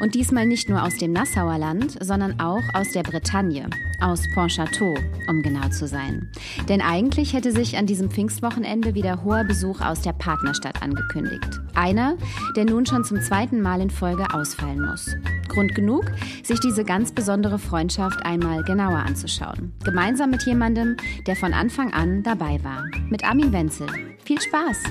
Und diesmal nicht nur aus dem Nassauer Land, sondern auch aus der Bretagne, aus Pontchâteau, um genau zu sein. Denn eigentlich hätte sich an diesem Pfingstwochenende wieder hoher Besuch aus der Partnerstadt angekündigt. Einer, der nun schon zum zweiten Mal in Folge ausfallen muss. Grund genug, sich diese ganz besondere Freundschaft einmal genauer anzuschauen. Gemeinsam mit jemandem, der von Anfang an dabei war. Mit Armin Wenzel. Viel Spaß!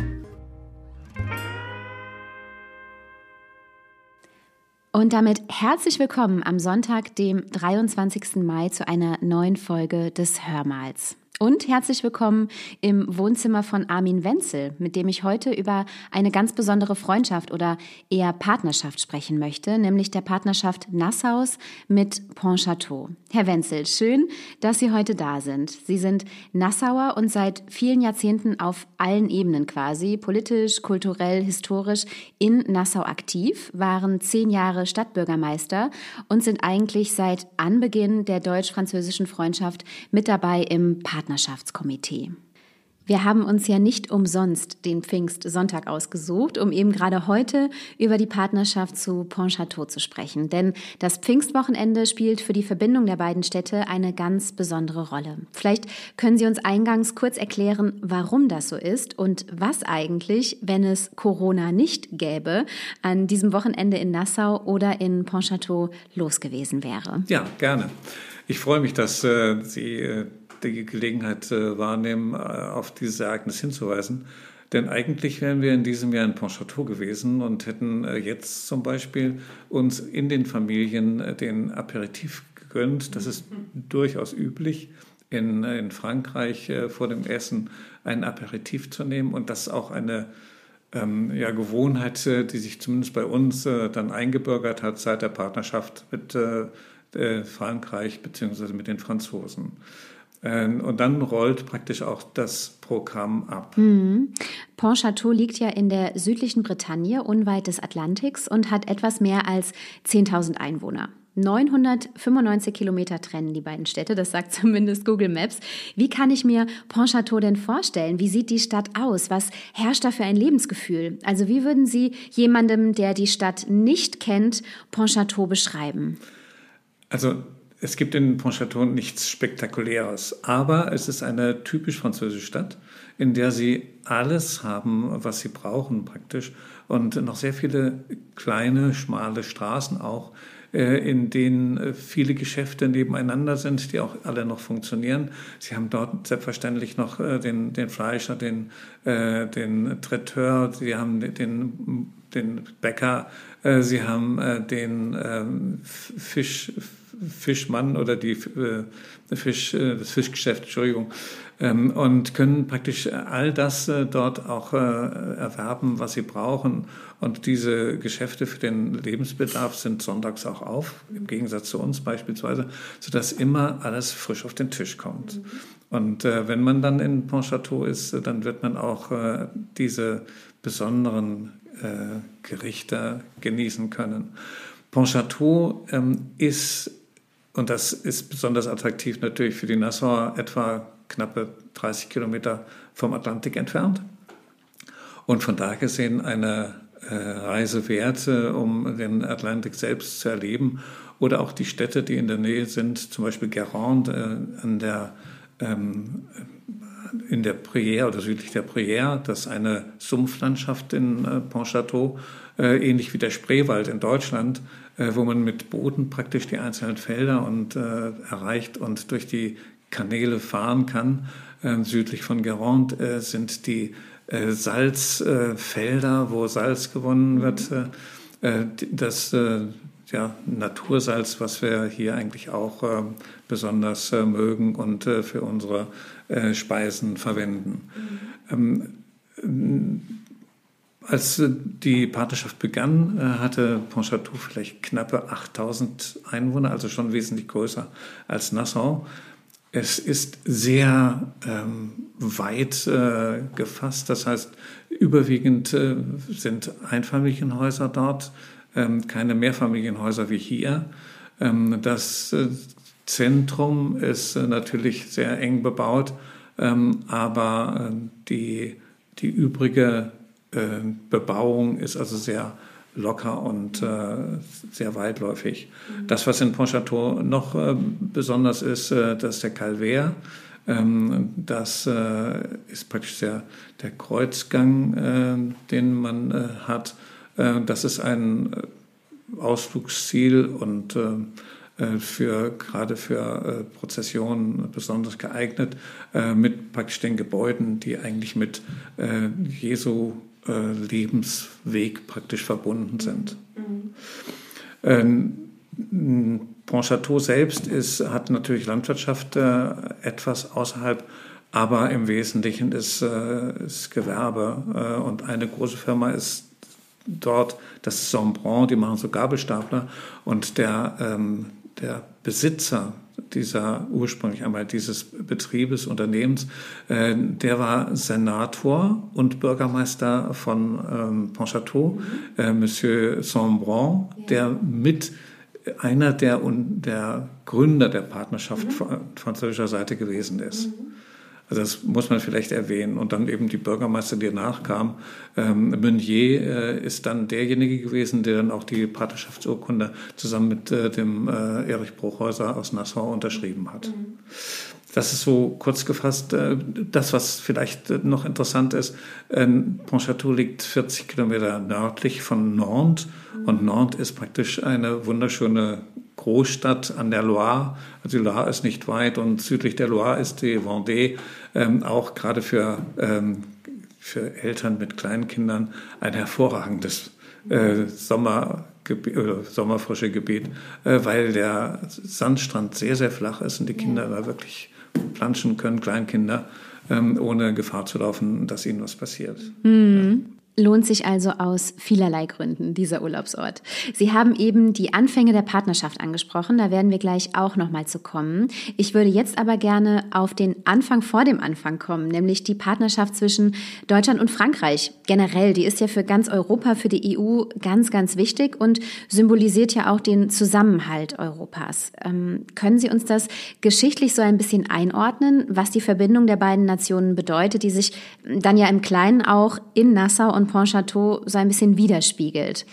Und damit herzlich willkommen am Sonntag, dem 23. Mai, zu einer neuen Folge des Hörmals. Und herzlich willkommen im Wohnzimmer von Armin Wenzel, mit dem ich heute über eine ganz besondere Freundschaft oder eher Partnerschaft sprechen möchte, nämlich der Partnerschaft Nassaus mit Pontchâteau. Herr Wenzel, schön, dass Sie heute da sind. Sie sind Nassauer und seit vielen Jahrzehnten auf allen Ebenen quasi, politisch, kulturell, historisch, in Nassau aktiv, waren zehn Jahre Stadtbürgermeister und sind eigentlich seit Anbeginn der deutsch-französischen Freundschaft mit dabei im Partnerschaft Partnerschaftskomitee. Wir haben uns ja nicht umsonst den Pfingstsonntag ausgesucht, um eben gerade heute über die Partnerschaft zu Pontchâteau zu sprechen. Denn das Pfingstwochenende spielt für die Verbindung der beiden Städte eine ganz besondere Rolle. Vielleicht können Sie uns eingangs kurz erklären, warum das so ist und was eigentlich, wenn es Corona nicht gäbe, an diesem Wochenende in Nassau oder in Pontchâteau los gewesen wäre. Ja, gerne. Ich freue mich, dass äh, Sie äh, die Gelegenheit äh, wahrnehmen, äh, auf dieses Ereignis hinzuweisen. Denn eigentlich wären wir in diesem Jahr in Pontchâteau gewesen und hätten äh, jetzt zum Beispiel uns in den Familien den Aperitif gegönnt. Das ist durchaus üblich, in, in Frankreich vor dem Essen ein Aperitif zu nehmen und das ist auch eine ähm, ja, Gewohnheit, die sich zumindest bei uns äh, dann eingebürgert hat seit der Partnerschaft mit äh, Frankreich bzw. mit den Franzosen. Ähm, und dann rollt praktisch auch das Programm ab. Mhm. Pontchâteau liegt ja in der südlichen Bretagne, unweit des Atlantiks und hat etwas mehr als 10.000 Einwohner. 995 Kilometer trennen die beiden Städte, das sagt zumindest Google Maps. Wie kann ich mir Pontchâteau denn vorstellen? Wie sieht die Stadt aus? Was herrscht da für ein Lebensgefühl? Also wie würden Sie jemandem, der die Stadt nicht kennt, Pontchâteau beschreiben? Also es gibt in Pontchâteau nichts Spektakuläres, aber es ist eine typisch französische Stadt, in der sie alles haben, was sie brauchen praktisch und noch sehr viele kleine, schmale Straßen auch, äh, in denen äh, viele Geschäfte nebeneinander sind, die auch alle noch funktionieren. Sie haben dort selbstverständlich noch äh, den, den Fleischer, den, den Traiteur, sie haben den, den Bäcker, sie haben den ähm, Fisch, Fischmann oder die äh, Fisch, äh, das Fischgeschäft, Entschuldigung, ähm, und können praktisch all das äh, dort auch erwerben, was sie brauchen. Und diese Geschäfte für den Lebensbedarf sind sonntags auch auf, im Gegensatz zu uns beispielsweise, sodass immer alles frisch auf den Tisch kommt. Mhm. Und wenn man dann in Pontchâteau ist, dann wird man auch diese besonderen Gerichte genießen können. Pontchâteau ähm, ist und das ist besonders attraktiv natürlich für die Nassauer, etwa knappe 30 Kilometer vom Atlantik entfernt. Und von da gesehen eine äh, Reise wert, äh, um den Atlantik selbst zu erleben. Oder auch die Städte, die in der Nähe sind, zum Beispiel Guérande äh, an der, ähm, in der Prière oder südlich der Prière. Das ist eine Sumpflandschaft in äh, Pontchâteau, äh, ähnlich wie der Spreewald in Deutschland wo man mit Booten praktisch die einzelnen Felder und äh, erreicht und durch die Kanäle fahren kann. Ähm, südlich von Guérande äh, sind die äh, Salzfelder, wo Salz gewonnen wird. Äh, das ja, Natursalz, was wir hier eigentlich auch besonders mögen und für unsere Speisen verwenden. Mhm. Ähm, als die Partnerschaft begann, äh, hatte Pontchâteau vielleicht knappe 8000 Einwohner, also schon wesentlich größer als Nassau. es ist sehr ähm, weit äh, gefasst. Das heißt, überwiegend äh, sind Einfamilienhäuser dort, ähm, keine Mehrfamilienhäuser wie hier. Ähm, das äh, Zentrum ist äh, natürlich sehr eng bebaut, ähm, aber äh, die, die übrige äh, Bebauung ist also sehr locker und äh, sehr weitläufig. Mhm. Das, was in Pontchâteau noch äh, besonders ist, äh, das ist der Calvaire. Ähm, das äh, ist praktisch der, der Kreuzgang, äh, den man äh, hat. das ist ein Ausflugsziel und für, gerade für Prozessionen besonders geeignet, mit praktisch den Gebäuden, die eigentlich mit Jesu äh, Lebensweg praktisch verbunden sind. Mhm. Ähm, Pontchâteau selbst ist, hat natürlich Landwirtschaft äh, etwas außerhalb, aber im Wesentlichen ist, äh, ist Gewerbe. Äh, und eine große Firma ist dort, das ist Sombron, die machen so Gabelstapler. Und der, ähm, der Besitzer dieser ursprünglich einmal dieses Betriebes, Unternehmens, äh, der war Senator und Bürgermeister von ähm, Pontchâteau, mhm. äh, Monsieur Sombron, ja. der mit einer der, der Gründer der Partnerschaft mhm. von französischer Seite gewesen ist. Mhm. Also das muss man vielleicht erwähnen. Und dann eben die Bürgermeister, die nachkam. Ähm, Meunier äh, ist dann derjenige gewesen, der dann auch die Partnerschaftsurkunde zusammen mit äh, dem äh, Erich Bruchhäuser aus Nassau unterschrieben hat. Mhm. Das ist so kurz gefasst äh, das, was vielleicht äh, noch interessant ist. Pontchâteau liegt 40 Kilometer nördlich von Nantes und Nantes ist praktisch eine wunderschöne Großstadt an der Loire. Also die Loire ist nicht weit und südlich der Loire ist die Vendée, ähm, auch gerade für, ähm, für Eltern mit kleinen Kindern ein hervorragendes äh, Sommergebiet, oder sommerfrische Gebiet, äh, weil der Sandstrand sehr, sehr flach ist und die Kinder da wirklich planschen können, Kleinkinder, ähm, ohne Gefahr zu laufen, dass ihnen was passiert. Mhm. Ja. Lohnt sich also aus vielerlei Gründen dieser Urlaubsort. Sie haben eben die Anfänge der Partnerschaft angesprochen, da werden wir gleich auch nochmal zu kommen. Ich würde jetzt aber gerne auf den Anfang vor dem Anfang kommen, nämlich die Partnerschaft zwischen Deutschland und Frankreich. Generell, die ist ja für ganz Europa, für die EU ganz, ganz wichtig und symbolisiert ja auch den Zusammenhalt Europas. Ähm, können Sie uns das geschichtlich so ein bisschen einordnen, was die Verbindung der beiden Nationen bedeutet, die sich dann ja im Kleinen auch in Nassau und Pontchâteau so ein bisschen widerspiegelt.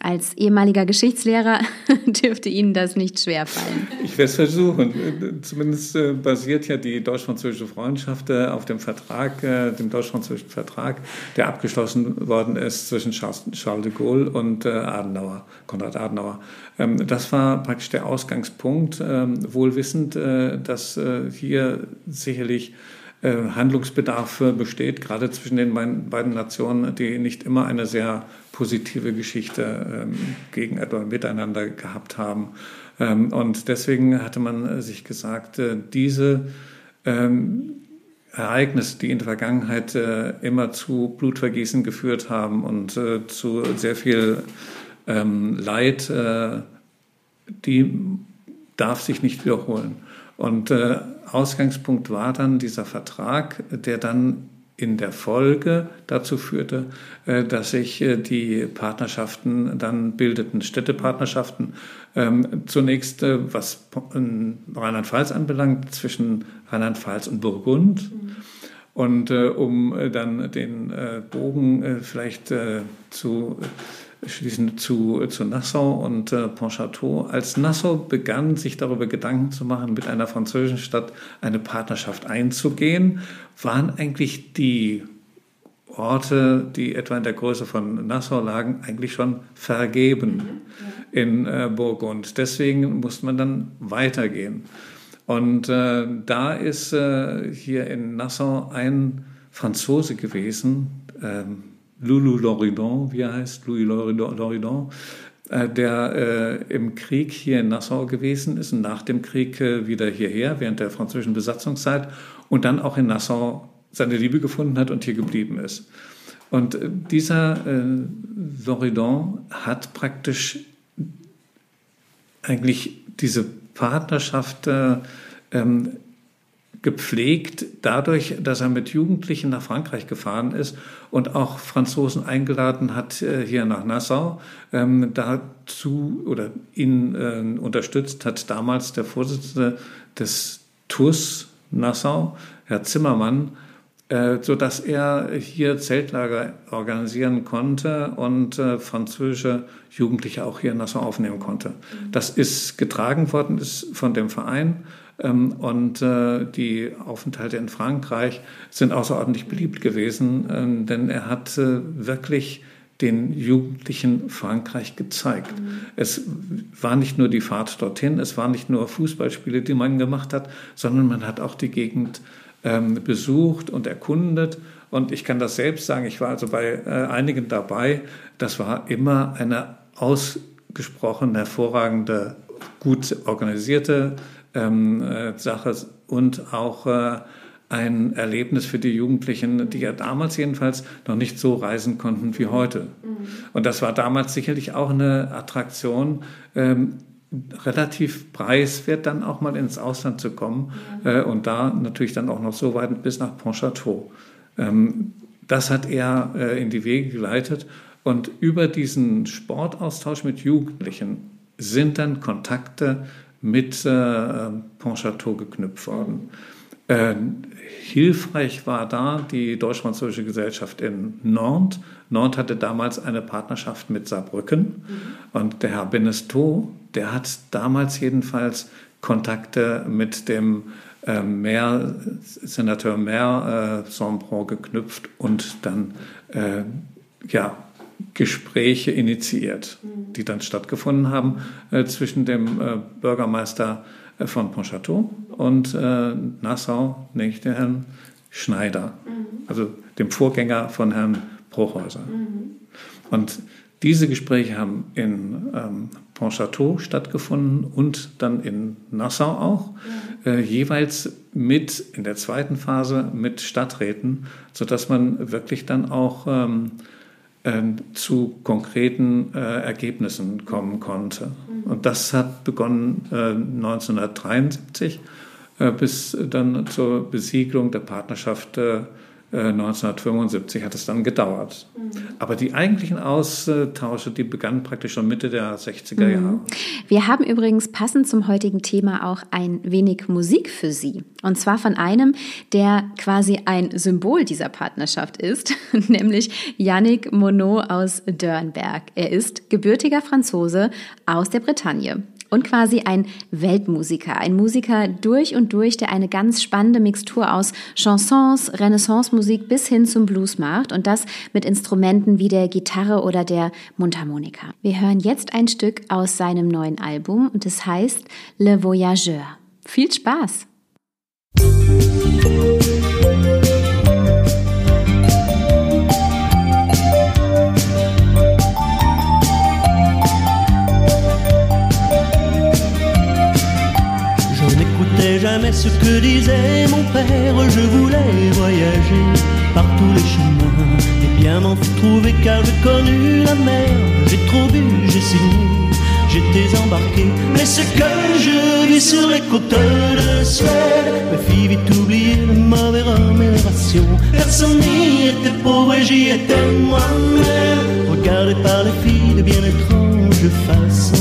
Als ehemaliger Geschichtslehrer dürfte Ihnen das nicht schwerfallen. Ich werde es versuchen. Zumindest äh, basiert ja die deutsch-französische Freundschaft äh, auf dem Vertrag, äh, dem deutsch-französischen Vertrag, der abgeschlossen worden ist zwischen Charles de Gaulle und Adenauer, Konrad Adenauer. Ähm, das war praktisch der Ausgangspunkt, ähm, wohl wissend, dass hier sicherlich Handlungsbedarf besteht, gerade zwischen den beiden Nationen, die nicht immer eine sehr positive Geschichte ähm, gegen etwa miteinander gehabt haben. Ähm, und deswegen hatte man sich gesagt, äh, diese ähm, Ereignisse, die in der Vergangenheit äh, immer zu Blutvergießen geführt haben und zu sehr viel Leid, die darf sich nicht wiederholen. Und Ausgangspunkt war dann dieser Vertrag, der dann in der Folge dazu führte, äh, dass sich äh, die Partnerschaften dann bildeten, Städtepartnerschaften. Ähm, zunächst, äh, was Rheinland-Pfalz anbelangt, zwischen Rheinland-Pfalz und Burgund. Mhm. Und um dann den Bogen vielleicht zu schließend zu, zu Nassau und äh, Pontchâteau. Als Nassau begann, sich darüber Gedanken zu machen, mit einer französischen Stadt eine Partnerschaft einzugehen, waren eigentlich die Orte, die etwa in der Größe von Nassau lagen, eigentlich schon vergeben mhm, in äh, Burgund. Deswegen musste man dann weitergehen. Und äh, da ist äh, hier in Nassau ein Franzose gewesen, ähm, Loulou Loridon, wie er heißt, Louis Loridon, äh, der äh, im Krieg hier in Nassau gewesen ist und nach dem Krieg äh, wieder hierher, während der französischen Besatzungszeit und dann auch in Nassau seine Liebe gefunden hat und hier geblieben ist. Und äh, dieser äh, Loridon hat praktisch eigentlich diese Partnerschaft äh, ähm, gepflegt dadurch, dass er mit Jugendlichen nach Frankreich gefahren ist und auch Franzosen eingeladen hat äh, hier nach Nassau. Ähm, dazu oder ihn äh, unterstützt hat damals der Vorsitzende des TUS Nassau, Herr Zimmermann, äh, so dass er hier Zeltlager organisieren konnte und äh, französische Jugendliche auch hier in Nassau aufnehmen konnte. Das ist getragen worden ist von dem Verein und äh, die Aufenthalte in Frankreich sind außerordentlich beliebt gewesen, ähm, denn er hat wirklich den Jugendlichen Frankreich gezeigt. Mhm. Es war nicht nur die Fahrt dorthin, es waren nicht nur Fußballspiele, die man gemacht hat, sondern man hat auch die Gegend ähm, besucht und erkundet. Und ich kann das selbst sagen, ich war also bei äh, einigen dabei. Das war immer eine ausgesprochen hervorragende, gut organisierte ähm, äh, Sache und auch äh, ein Erlebnis für die Jugendlichen, die ja damals jedenfalls noch nicht so reisen konnten wie heute. Mhm. Und das war damals sicherlich auch eine Attraktion, ähm, relativ preiswert dann auch mal ins Ausland zu kommen ja. äh, und da natürlich dann auch noch so weit bis nach Pontchâteau. Ähm, das hat er äh, in die Wege geleitet und über diesen Sportaustausch mit Jugendlichen sind dann Kontakte mit äh, Pontchâteau geknüpft worden. Äh, hilfreich war da die Deutsch-Französische Gesellschaft in Nantes. Nantes hatte damals eine Partnerschaft mit Saarbrücken mhm. und der Herr Benesto, der hat damals jedenfalls Kontakte mit dem äh, Maire, Senator Maire äh, Sombron geknüpft und dann äh, ja, Gespräche initiiert, mhm. die dann stattgefunden haben äh, zwischen dem äh, Bürgermeister äh, von Pontchâteau und äh, Nassau, nämlich den Herrn Schneider, mhm. also dem Vorgänger von Herrn Bruchhäuser. Mhm. Und diese Gespräche haben in ähm, Pontchâteau stattgefunden und dann in Nassau auch, ja. äh, jeweils mit in der zweiten Phase mit Stadträten, sodass man wirklich dann auch ähm, äh, zu konkreten äh, Ergebnissen kommen konnte. Mhm. Und das hat begonnen 1973 äh, äh, bis dann zur Besiegelung der Partnerschaft 1975 äh, hat es dann gedauert. Mhm. Aber die eigentlichen Austausche, die begannen praktisch schon Mitte der 60er Jahre. Mhm. Wir haben übrigens passend zum heutigen Thema auch ein wenig Musik für Sie. Und zwar von einem, der quasi ein Symbol dieser Partnerschaft ist, nämlich Yannick Monod aus Dörnberg. Er ist gebürtiger Franzose aus der Bretagne und quasi ein Weltmusiker, ein Musiker durch und durch, der eine ganz spannende Mixtur aus Chansons, Renaissance-Musik bis hin zum Blues macht und das mit Instrumenten wie der Gitarre oder der Mundharmonika. Wir hören jetzt ein Stück aus seinem neuen Album und es heißt Le Voyageur. Viel Spaß! jamais que disait mon père. Je voulais voyager par tous les chemins. Et bien m'en trouver car j'ai connu la mer. J'ai trop bu, j'ai signé, j'étais embarqué. Mais ce que je vis sur les côtes de Suède me fit vite oublier le mauvais rémunération. Personne n'y était pauvre et j'y étais moi-même. Regardé par les filles de bien étranges façons.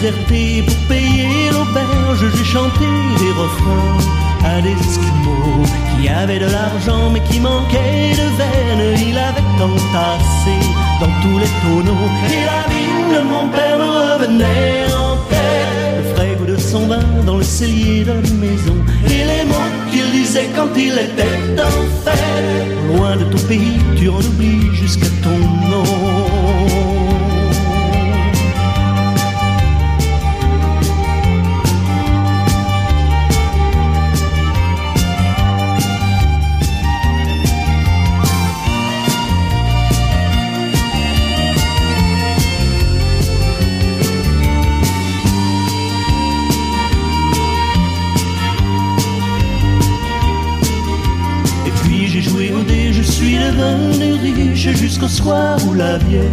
Pour payer l'auberge, j'ai chanté des refrains à des esquimaux qui avaient de l'argent mais qui manquaient de veine. Il avait entassé dans tous les tonneaux et la vie de mon père me revenait en tête. Le frais goût de son vin dans le cellier de la maison et les mots qu'il disait quand il était en. Loin de ton pays, tu en oublies jusqu'à ton nom. Jusqu'au soir où la bière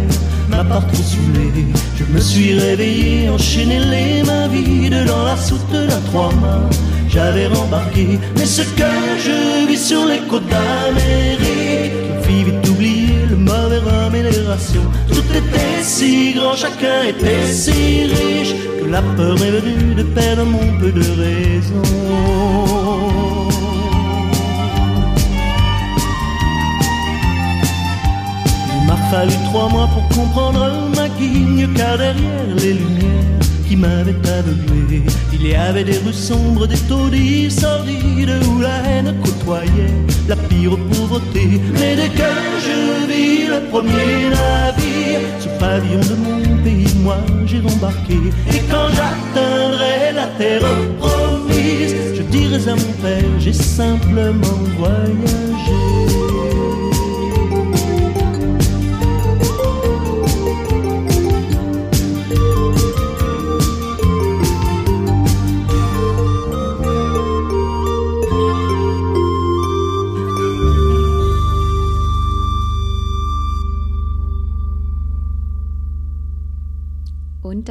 m'a trop saoulé. Je me suis réveillé, enchaîné les mains vides dans la soute d'un trois mâts. J'avais rembarqué, mais ce que je vis sur les côtes d'Amérique fit vite oublier le mauvais rhum et les. Tout était si grand, chacun était si riche que la peur m'est venue de perdre mon peu de raison. Fallu trois mois pour comprendre ma guigne, car derrière les lumières qui m'avaient aveuglé, il y avait des rues sombres, des taudis sordides où la haine côtoyait la pire pauvreté. Mais dès que je vis le premier navire, ce pavillon de mon pays, moi j'ai rembarqué. Et quand j'atteindrai la terre promise, je dirai à mon père, j'ai simplement voyagé.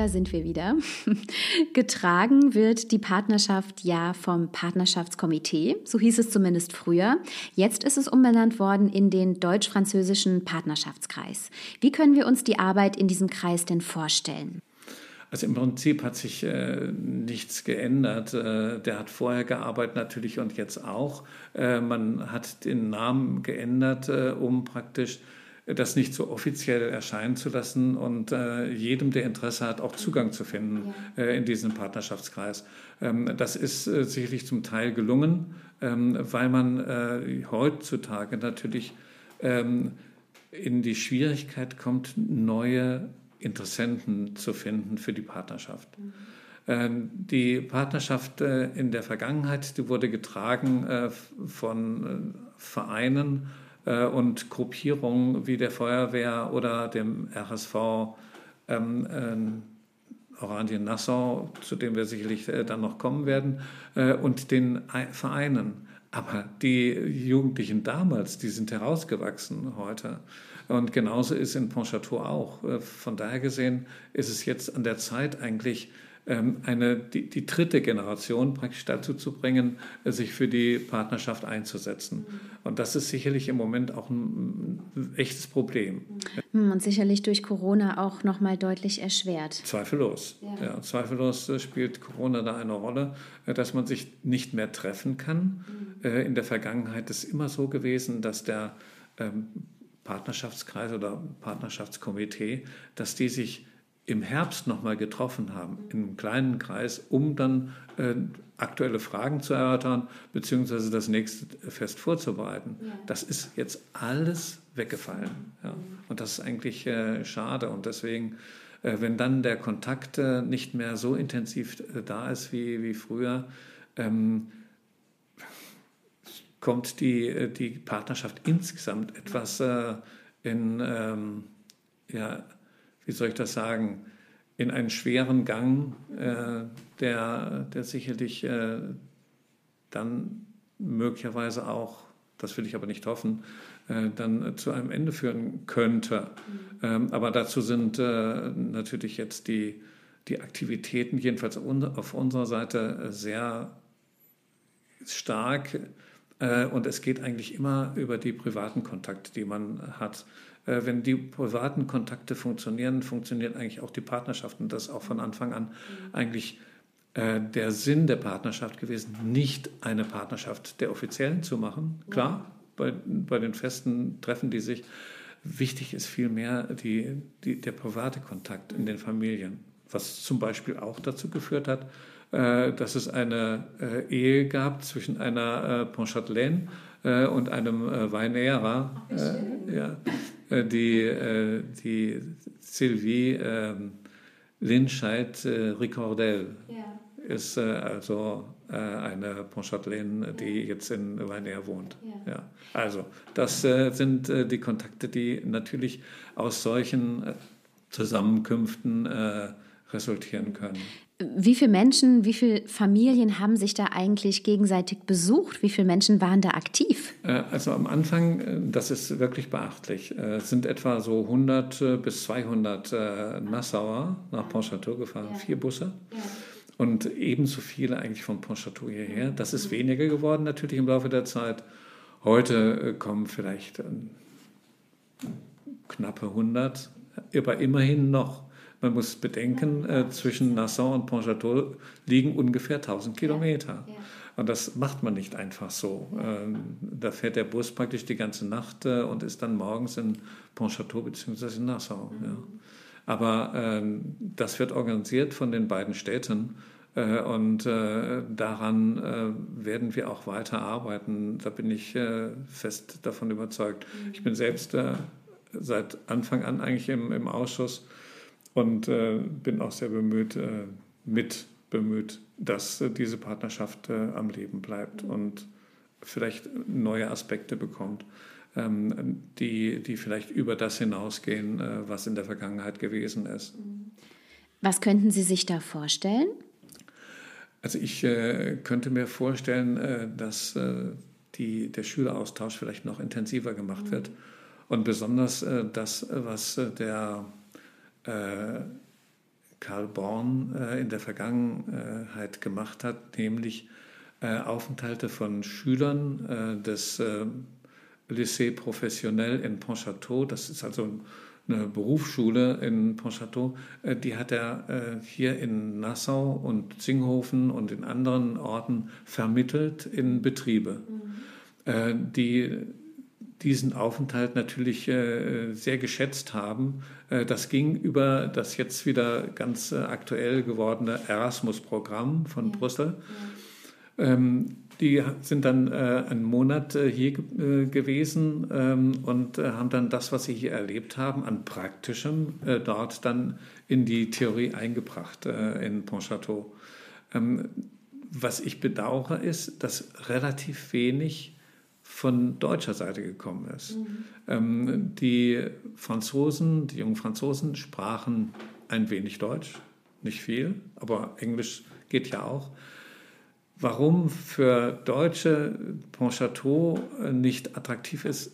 Sind wir wieder. Getragen wird die Partnerschaft ja vom Partnerschaftskomitee, so hieß es zumindest früher. Jetzt ist es umbenannt worden in den deutsch-französischen Partnerschaftskreis. Wie können wir uns die Arbeit in diesem Kreis denn vorstellen? Also im Prinzip hat sich äh, nichts geändert. Äh, der hat vorher gearbeitet natürlich und jetzt auch. Äh, man hat den Namen geändert, äh, um praktisch das nicht so offiziell erscheinen zu lassen und äh, jedem, der Interesse hat, auch Zugang zu finden ja. äh, in diesen Partnerschaftskreis. Ähm, das ist äh, sicherlich zum Teil gelungen, ähm, weil man äh, heutzutage natürlich ähm, in die Schwierigkeit kommt, neue Interessenten zu finden für die Partnerschaft. Mhm. Ähm, die Partnerschaft äh, in der Vergangenheit, die wurde getragen äh, von Vereinen, äh, und Gruppierungen wie der Feuerwehr oder dem RSV ähm, äh, Oranien-Nassau, zu dem wir sicherlich äh, dann noch kommen werden, äh, und den Vereinen. Aber die Jugendlichen damals, die sind herausgewachsen heute. Und genauso ist in Pontchâteau auch. Äh, von daher gesehen ist es jetzt an der Zeit eigentlich, ähm, eine, die, die, dritte Generation praktisch dazu zu bringen, äh, sich für die Partnerschaft einzusetzen. Und das ist sicherlich im Moment auch ein, ein echtes Problem. Hm, und sicherlich durch Corona auch nochmal deutlich erschwert. Zweifellos. Ja. ja. zweifellos äh, spielt Corona da eine Rolle, äh, dass man sich nicht mehr treffen kann. Mhm. In der Vergangenheit ist es immer so gewesen, dass der ähm, Partnerschaftskreis oder Partnerschaftskomitee, dass die sich im Herbst nochmal getroffen haben, in einem kleinen Kreis, um dann äh, aktuelle Fragen zu erörtern, beziehungsweise das nächste Fest vorzubereiten. Ja. Das ist jetzt alles weggefallen. Ja. Und das ist eigentlich äh, schade. Und deswegen, äh, wenn dann der Kontakt äh, nicht mehr so intensiv äh, da ist wie, wie früher, ähm, kommt die, äh, die Partnerschaft insgesamt etwas in, ähm, ja, wie soll ich das sagen, in einen schweren Gang, äh, der, der sicherlich äh, dann möglicherweise auch, das will ich aber nicht hoffen, äh, dann zu einem Ende führen könnte. Mhm. Ähm, aber dazu sind äh, natürlich jetzt die, die Aktivitäten, jedenfalls auf unserer Seite, sehr stark. Äh, und es geht eigentlich immer über die privaten Kontakte, die man hat. Äh, wenn die privaten Kontakte funktionieren, funktioniert eigentlich auch die Partnerschaft. Und das ist auch von Anfang an eigentlich äh, der Sinn der Partnerschaft gewesen, nicht eine Partnerschaft der Offiziellen zu machen. Klar, bei, bei den festen Treffen, die sich. Wichtig ist vielmehr die, die, der private Kontakt in den Familien, was zum Beispiel auch dazu geführt hat, äh, dass es eine Ehe gab zwischen einer Pontchâtelaine und einem Weinerer. Ja, die, äh, die Sylvie ähm, Linscheid äh, ja. ist also eine Pontchâtelaine, die jetzt in Weinair wohnt. Ja. ja. Also das sind die Kontakte, die natürlich aus solchen Zusammenkünften resultieren können. Wie viele Menschen, wie viele Familien haben sich da eigentlich gegenseitig besucht? Wie viele Menschen waren da aktiv? Äh, also am Anfang, äh, das ist wirklich beachtlich, äh, es sind etwa so 100 bis 200 Nassauer nach Pontchâteau gefahren, ja. vier Busse. Ja. Und ebenso viele eigentlich von Pontchâteau hierher. Das ist weniger geworden natürlich im Laufe der Zeit. Heute kommen vielleicht knappe 100, aber immerhin noch. Man muss bedenken, äh, zwischen Nassau und Pontchâteau liegen ungefähr 1000 Kilometer. Und das macht man nicht einfach so. Ähm, da fährt der Bus praktisch die ganze Nacht äh, und ist dann morgens in Pontchâteau bzw. in Nassau. Mhm. Ja. Aber ähm, das wird organisiert von den beiden Städten. Äh, und äh, daran äh, werden wir auch weiter arbeiten. Da bin ich äh, fest davon überzeugt. Mhm. Ich bin selbst seit Anfang an eigentlich im, im Ausschuss und äh, bin auch sehr bemüht, äh, mit bemüht, dass äh, diese Partnerschaft äh, am Leben bleibt und vielleicht neue Aspekte bekommt, ähm, die, die vielleicht über das hinausgehen, äh, was in der Vergangenheit gewesen ist. Was könnten Sie sich da vorstellen? Also ich äh, könnte mir vorstellen, dass die, der Schüleraustausch vielleicht noch intensiver gemacht wird und besonders das, was der Karl Born äh, in der Vergangenheit gemacht hat, nämlich äh, Aufenthalte von Schülern des Lycée Professionnel in Pontchâteau, das ist also eine Berufsschule in Pontchâteau, die hat er hier in Nassau und Zinghofen und in anderen Orten vermittelt in Betriebe. Mhm. Die diesen Aufenthalt natürlich äh, sehr geschätzt haben. Äh, das ging über das jetzt wieder ganz äh, aktuell gewordene Erasmus-Programm von ja. Brüssel. Ja. Ähm, die sind dann einen Monat hier gewesen ähm, und haben dann das, was sie hier erlebt haben, an Praktischem dort dann in die Theorie eingebracht in Pontchâteau. Ähm, was ich bedauere, ist, dass relativ wenig von deutscher Seite gekommen ist. Mhm. Ähm, die Franzosen, die jungen Franzosen sprachen ein wenig Deutsch, nicht viel, aber Englisch geht ja auch. Warum für Deutsche Pontchâteau nicht attraktiv ist,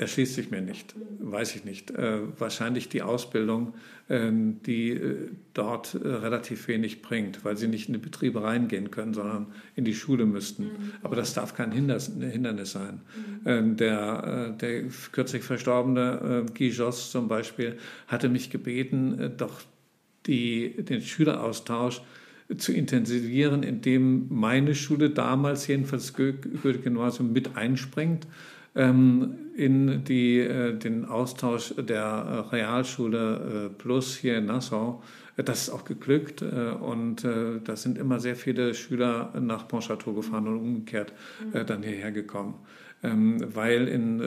erschließt sich mir nicht, weiß ich nicht. Äh, wahrscheinlich die Ausbildung, äh, die äh, dort äh, relativ wenig bringt, weil sie nicht in die Betriebe reingehen können, sondern in die Schule müssten. Mhm. Aber das darf kein Hindernis, Hindernis sein. Mhm. Ähm, der, äh, der kürzlich verstorbene äh, Guy Joss zum Beispiel hatte mich gebeten, doch die, den Schüleraustausch zu intensivieren, indem meine Schule damals jedenfalls Goethe-Gymnasium mit einspringt ähm, in die, äh, den Austausch der äh, Realschule äh, Plus hier in Nassau. Das ist auch geglückt und da sind immer sehr viele Schüler nach Pontchâteau gefahren und umgekehrt mhm. dann hierher gekommen. Ähm, weil in,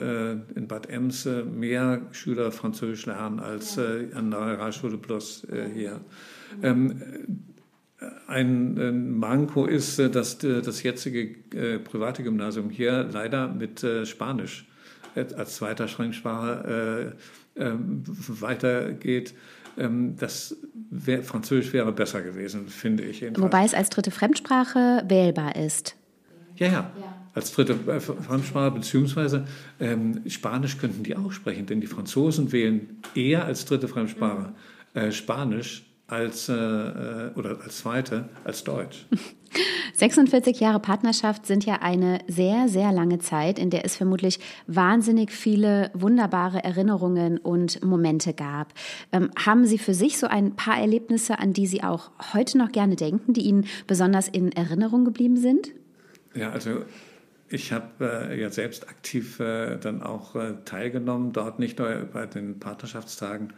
in Bad Ems mehr Schüler Französisch lernen als an der Realschule Plus hier. Ein Manko ist, äh, dass äh, das jetzige äh, private Gymnasium hier leider mit Spanisch als zweiter Fremdsprache ähm, weitergeht. Ähm, das wär, Französisch wäre besser gewesen, finde ich. Jedenfalls. Wobei es als dritte Fremdsprache wählbar ist. Ja, ja. Als dritte Fremdsprache, beziehungsweise ähm, Spanisch könnten die auch sprechen, denn die Franzosen wählen eher als dritte Fremdsprache mhm. äh, Spanisch als, äh, äh oder als zweite als Deutsch. 46 Jahre Partnerschaft sind ja eine sehr, sehr lange Zeit, in der es vermutlich wahnsinnig viele wunderbare Erinnerungen und Momente gab. Ähm, haben Sie für sich so ein paar Erlebnisse, an die Sie auch heute noch gerne denken, die Ihnen besonders in Erinnerung geblieben sind? Ja, also ich habe äh, ja selbst aktiv äh, dann auch äh, teilgenommen, dort nicht nur bei den Partnerschaftstagen,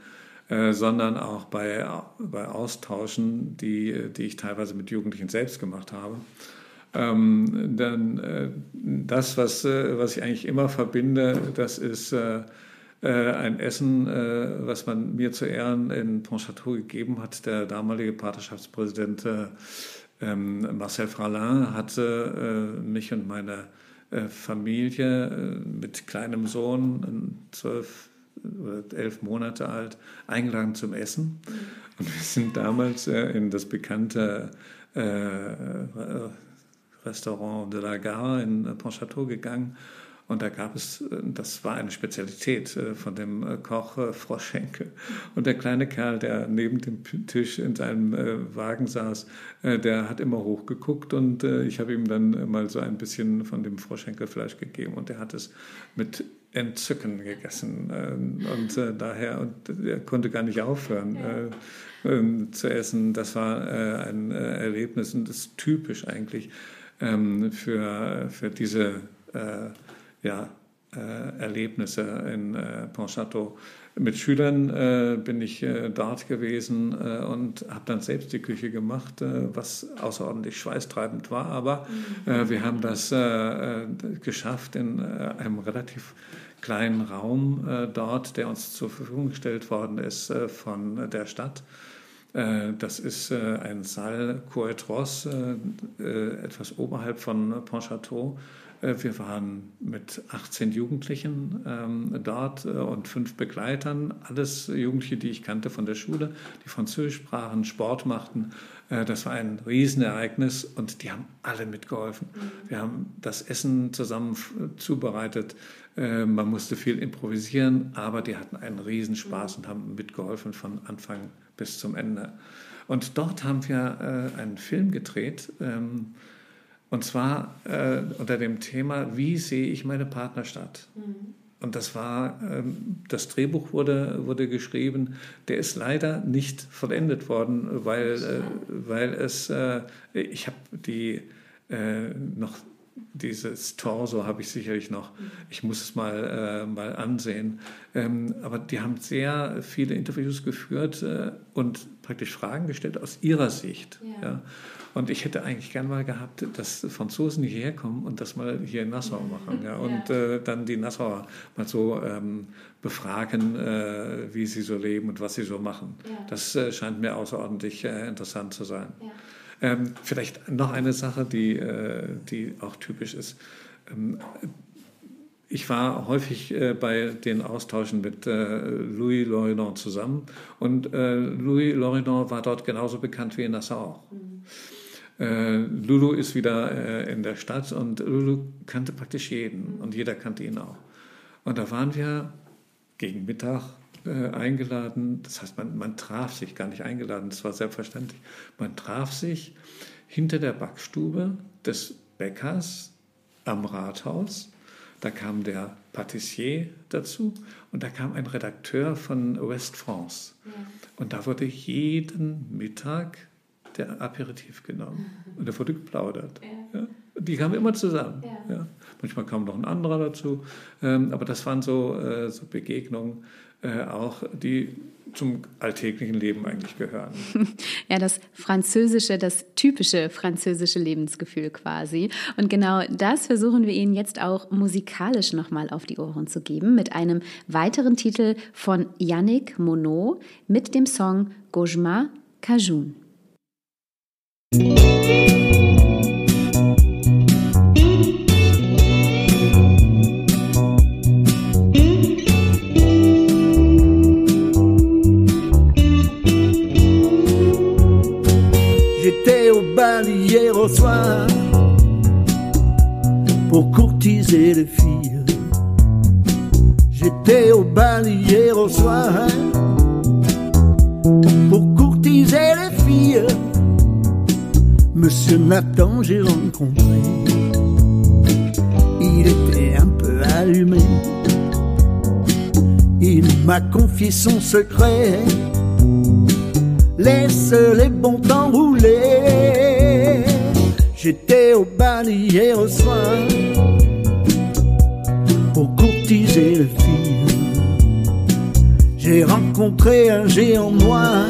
äh, sondern auch bei, bei Austauschen, die, die ich teilweise mit Jugendlichen selbst gemacht habe. Ähm, dann äh, das, was, äh, was ich eigentlich immer verbinde, das ist äh, äh ein Essen, was man mir zu Ehren in Pontchâteau gegeben hat. Der damalige Partnerschaftspräsident ähm, Marcel Fralin hatte mich und meine Familie mit kleinem Sohn, zwölf elf Monate alt, eingeladen zum Essen. Und wir sind damals äh, in das bekannte äh, Restaurant de la Gare in Pontchâteau gegangen und da gab es, äh, das war eine Spezialität äh, von dem äh, Koch Froschenke. Und der kleine Kerl, der neben dem Tisch in seinem Wagen saß, der hat immer hochgeguckt und ich habe ihm dann mal so ein bisschen von dem Froschenkelfleisch gegeben und er hat es mit Entzücken gegessen. Und daher, und er konnte gar nicht aufhören. Ja. Ähm, zu essen. Das war ein Erlebnis und das ist typisch eigentlich ähm, für, für diese ja, äh, Erlebnisse in äh, Pontchâteau. Mit Schülern äh, bin ich äh, dort gewesen äh, und habe dann selbst die Küche gemacht, äh, was außerordentlich schweißtreibend war. Aber mhm. wir haben das geschafft in einem relativ kleinen Raum dort, der uns zur Verfügung gestellt worden ist von der Stadt. Das ist ein Saal Coetros, etwas oberhalb von Pontchâteau. Äh, wir waren mit 18 Jugendlichen ähm, dort äh, und fünf Begleitern, alles Jugendliche, die ich kannte von der Schule, die Französisch sprachen, Sport machten. Äh, das war ein Riesenereignis und die haben alle mitgeholfen. Mhm. Wir haben das Essen zusammen zubereitet. Äh, man musste viel improvisieren, aber die hatten einen Riesenspaß mhm. und haben mitgeholfen von Anfang bis zum Ende. Und dort haben wir einen Film gedreht. Ähm, und zwar äh, unter dem Thema, wie sehe ich meine Partnerstadt? Mhm. Und das war, ähm, das Drehbuch wurde, wurde geschrieben, der ist leider nicht vollendet worden, weil, äh, weil es, äh, ich habe die äh, noch dieses Torso habe ich sicherlich noch. Mhm. Ich muss es mal, äh, mal ansehen. Ähm, aber die haben sehr viele Interviews geführt äh, und praktisch Fragen gestellt aus ihrer Sicht. Ja. ja. Und ich hätte eigentlich gern mal gehabt, dass Franzosen hierher kommen und das mal hier in Nassau machen. Ja, und ja. Äh, dann die Nassauer mal so ähm, befragen, äh, wie sie so leben und was sie so machen. Ja. Das äh, scheint mir außerordentlich äh, interessant zu sein. Ähm, vielleicht noch eine Sache, die, äh, die auch typisch ist. Ähm, ich war häufig äh, bei den Austauschen mit äh, Louis Lorinon zusammen und äh, Louis Lorinon war dort genauso bekannt wie in Nassau auch. Mhm. Äh, Lulu ist wieder äh, in der Stadt und Lulu kannte praktisch jeden und jeder kannte ihn auch. Und da waren wir gegen Mittag äh, eingeladen. Das heißt, man, man traf sich, gar nicht eingeladen, das war selbstverständlich. Man traf sich hinter der Backstube des Bäckers am Rathaus. Da kam der Patissier dazu und da kam ein Redakteur von West France. Ja. Und da wurde jeden Mittag der Aperitif genommen und da wurde geplaudert. Ja. Ja. Die kamen immer zusammen. Manchmal kam noch ein anderer dazu, ähm, aber das waren so, äh, so Begegnungen, äh, auch die zum alltäglichen Leben eigentlich gehören. Ja, das französische, das typische französische Lebensgefühl quasi. Und genau das versuchen wir Ihnen jetzt auch musikalisch nochmal auf die Ohren zu geben mit einem weiteren Titel von Yannick Monod mit dem Song Gojma Cajun. Pour courtiser les filles. J'étais au bal hier au soir pour courtiser les filles. Monsieur Nathan, j'ai rencontré. Il était un peu allumé. Il m'a confié son secret. Laisse les bons temps rouler. J'étais au bal hier au soir pour courtiser les filles. J'ai rencontré un géant noir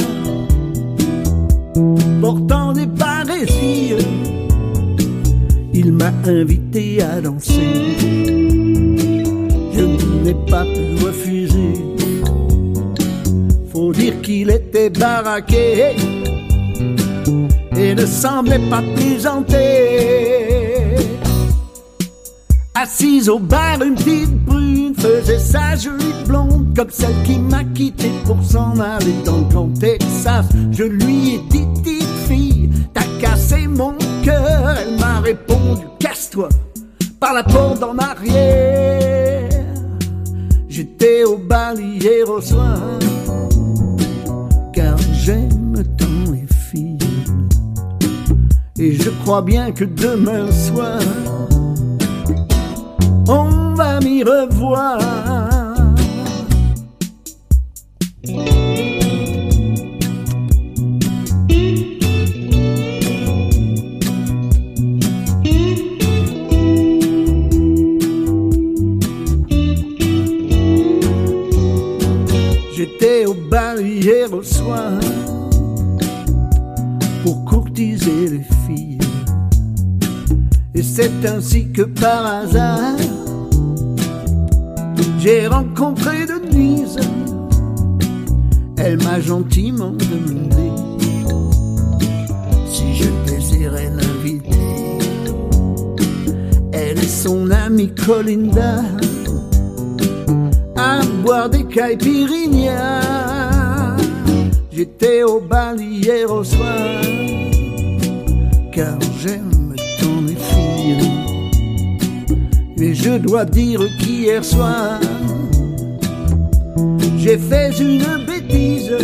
portant des barésies. Il m'a invité à danser. Je n'ai pas pu refuser. Faut dire qu'il était baraqué et ne semblait pas plaisanter. Assise au bar, une petite brune faisait sa jolie blonde comme celle qui m'a quitté pour s'en aller dans le grand Texas. Je lui ai dit, petite fille, t'as cassé mon cœur. Elle m'a répondu, casse-toi par la porte en arrière. J'étais au bal hier au soir, Et je crois bien que demain soir, on va m'y revoir. J'étais au bal hier au soir pour courtiser les filles. C'est ainsi que par hasard, j'ai rencontré Denise. Elle m'a gentiment demandé si je désirais l'inviter. Elle et son amie Colinda à boire des caipirinhas. J'étais au bal hier au soir, car j'aime Et je dois dire qu'hier soir, j'ai fait une bêtise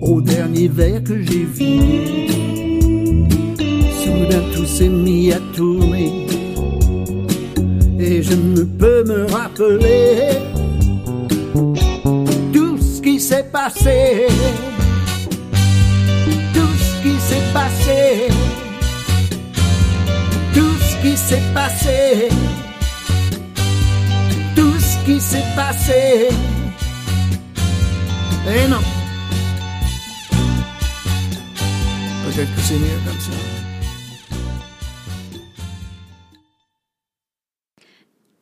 au dernier verre que j'ai vu. Soudain tout s'est mis à tourner. Et je ne peux me rappeler tout ce qui s'est passé, tout ce qui s'est passé, qui s'est passé, tout ce qui s'est passé. Et non, peut-être que c'est mieux comme ça.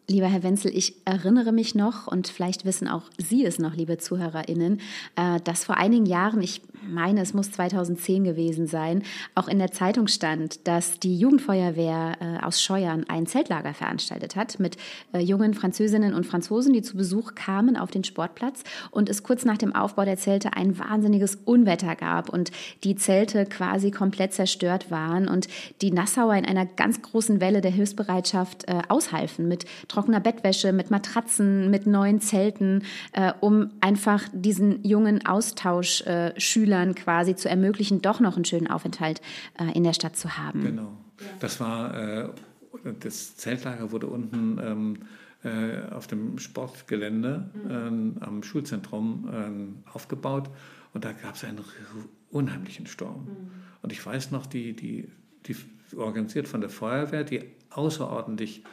Lieber Herr Wenzel, ich erinnere mich noch, und vielleicht wissen auch Sie es noch, liebe ZuhörerInnen, äh, dass vor einigen Jahren, ich meine, es muss 2010 gewesen sein, auch in der Zeitung stand, dass die Jugendfeuerwehr äh, aus Scheuern ein Zeltlager veranstaltet hat mit äh, jungen Französinnen und Franzosen, die zu Besuch kamen auf den Sportplatz und es kurz nach dem Aufbau der Zelte ein wahnsinniges Unwetter gab und die Zelte quasi komplett zerstört waren und die Nassauer in einer ganz großen Welle der Hilfsbereitschaft aushalfen mit trockener Bettwäsche, mit Matratzen, mit neuen Zelten, äh, um einfach diesen jungen Austauschschülern äh, quasi zu ermöglichen, doch noch einen schönen Aufenthalt äh, in der Stadt zu haben. Genau. Das war, äh, das Zeltlager wurde unten ähm, äh, auf dem Sportgelände mhm. am Schulzentrum ähm, aufgebaut und da gab es einen unheimlichen Sturm. Mhm. Und ich weiß noch, die, die, die organisiert von der Feuerwehr, die außerordentlich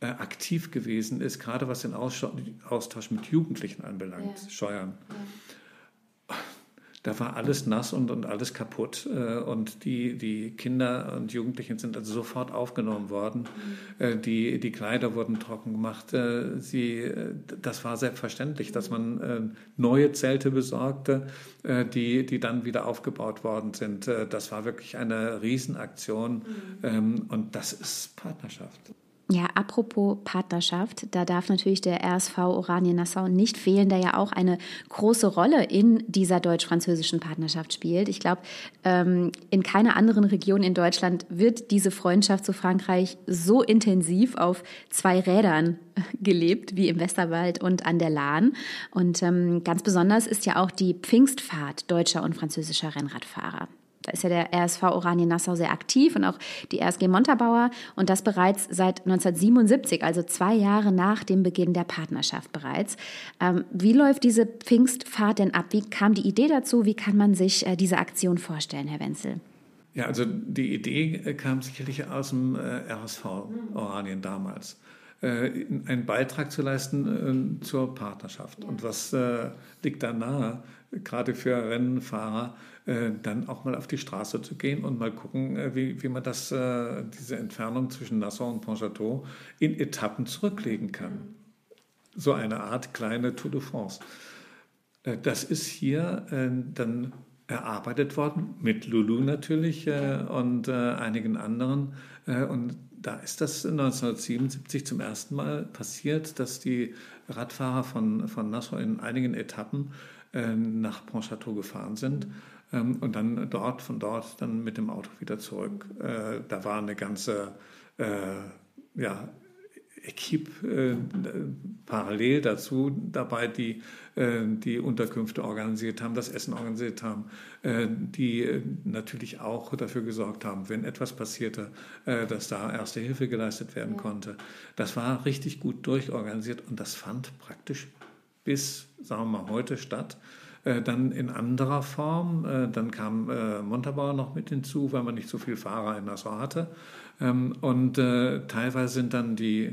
äh, aktiv gewesen ist, gerade was den Austausch mit Jugendlichen anbelangt, ja. Scheuern. Ja. Da war alles nass und, und alles kaputt. Äh, und die, die Kinder und Jugendlichen sind also sofort aufgenommen worden. Mhm. Äh, die, die Kleider wurden trocken gemacht. Sie, das war selbstverständlich, dass man neue Zelte besorgte, die, die dann wieder aufgebaut worden sind. Das war wirklich eine Riesenaktion. Mhm. Ähm, und das ist Partnerschaft. Ja, apropos Partnerschaft, da darf natürlich der RSV Oranien Nassau nicht fehlen, der ja auch eine große Rolle in dieser deutsch-französischen Partnerschaft spielt. Ich glaube, ähm, in keiner anderen Region in Deutschland wird diese Freundschaft zu Frankreich so intensiv auf zwei Rädern äh, gelebt wie im Westerwald und an der Lahn. Und ähm, ganz besonders ist ja auch die Pfingstfahrt deutscher und französischer Rennradfahrer. Da ist ja der RSV Oranien Nassau sehr aktiv und auch die RSG Montabaur und das bereits seit 1977, also zwei Jahre nach dem Beginn der Partnerschaft bereits. Ähm, wie läuft diese Pfingstfahrt denn ab? Wie kam die Idee dazu? Wie kann man sich äh, diese Aktion vorstellen, Herr Wenzel? Ja, also die Idee äh, kam sicherlich aus dem äh, RSV Oranien damals einen Beitrag zu leisten zur Partnerschaft. Und was liegt da nahe, gerade für Rennfahrer, äh, dann auch mal auf die Straße zu gehen und mal gucken, äh, wie, wie man das, äh, diese Entfernung zwischen Nassau und Pontchâteau in Etappen zurücklegen kann. So eine Art kleine Tour de France. Das ist hier dann erarbeitet worden, mit Lulu natürlich und einigen anderen. Und da ist das 1977 zum ersten Mal passiert, dass die Radfahrer von, von Nassau in einigen Etappen äh, nach Pontchâteau gefahren sind ähm, und dann dort, von dort dann mit dem Auto wieder zurück. Äh, da war eine ganze äh, ja, Equipe äh, parallel dazu dabei, die äh, die Unterkünfte organisiert haben, das Essen organisiert haben, äh, die äh, natürlich auch dafür gesorgt haben, wenn etwas passierte, äh, dass da erste Hilfe geleistet werden ja. konnte. Das war richtig gut durchorganisiert und das fand praktisch bis, sagen wir mal, heute statt. Äh, dann in anderer Form. Äh, dann kam äh, Montabaur noch mit hinzu, weil man nicht so viel Fahrer in Nassau hatte. Ähm, und teilweise sind dann die,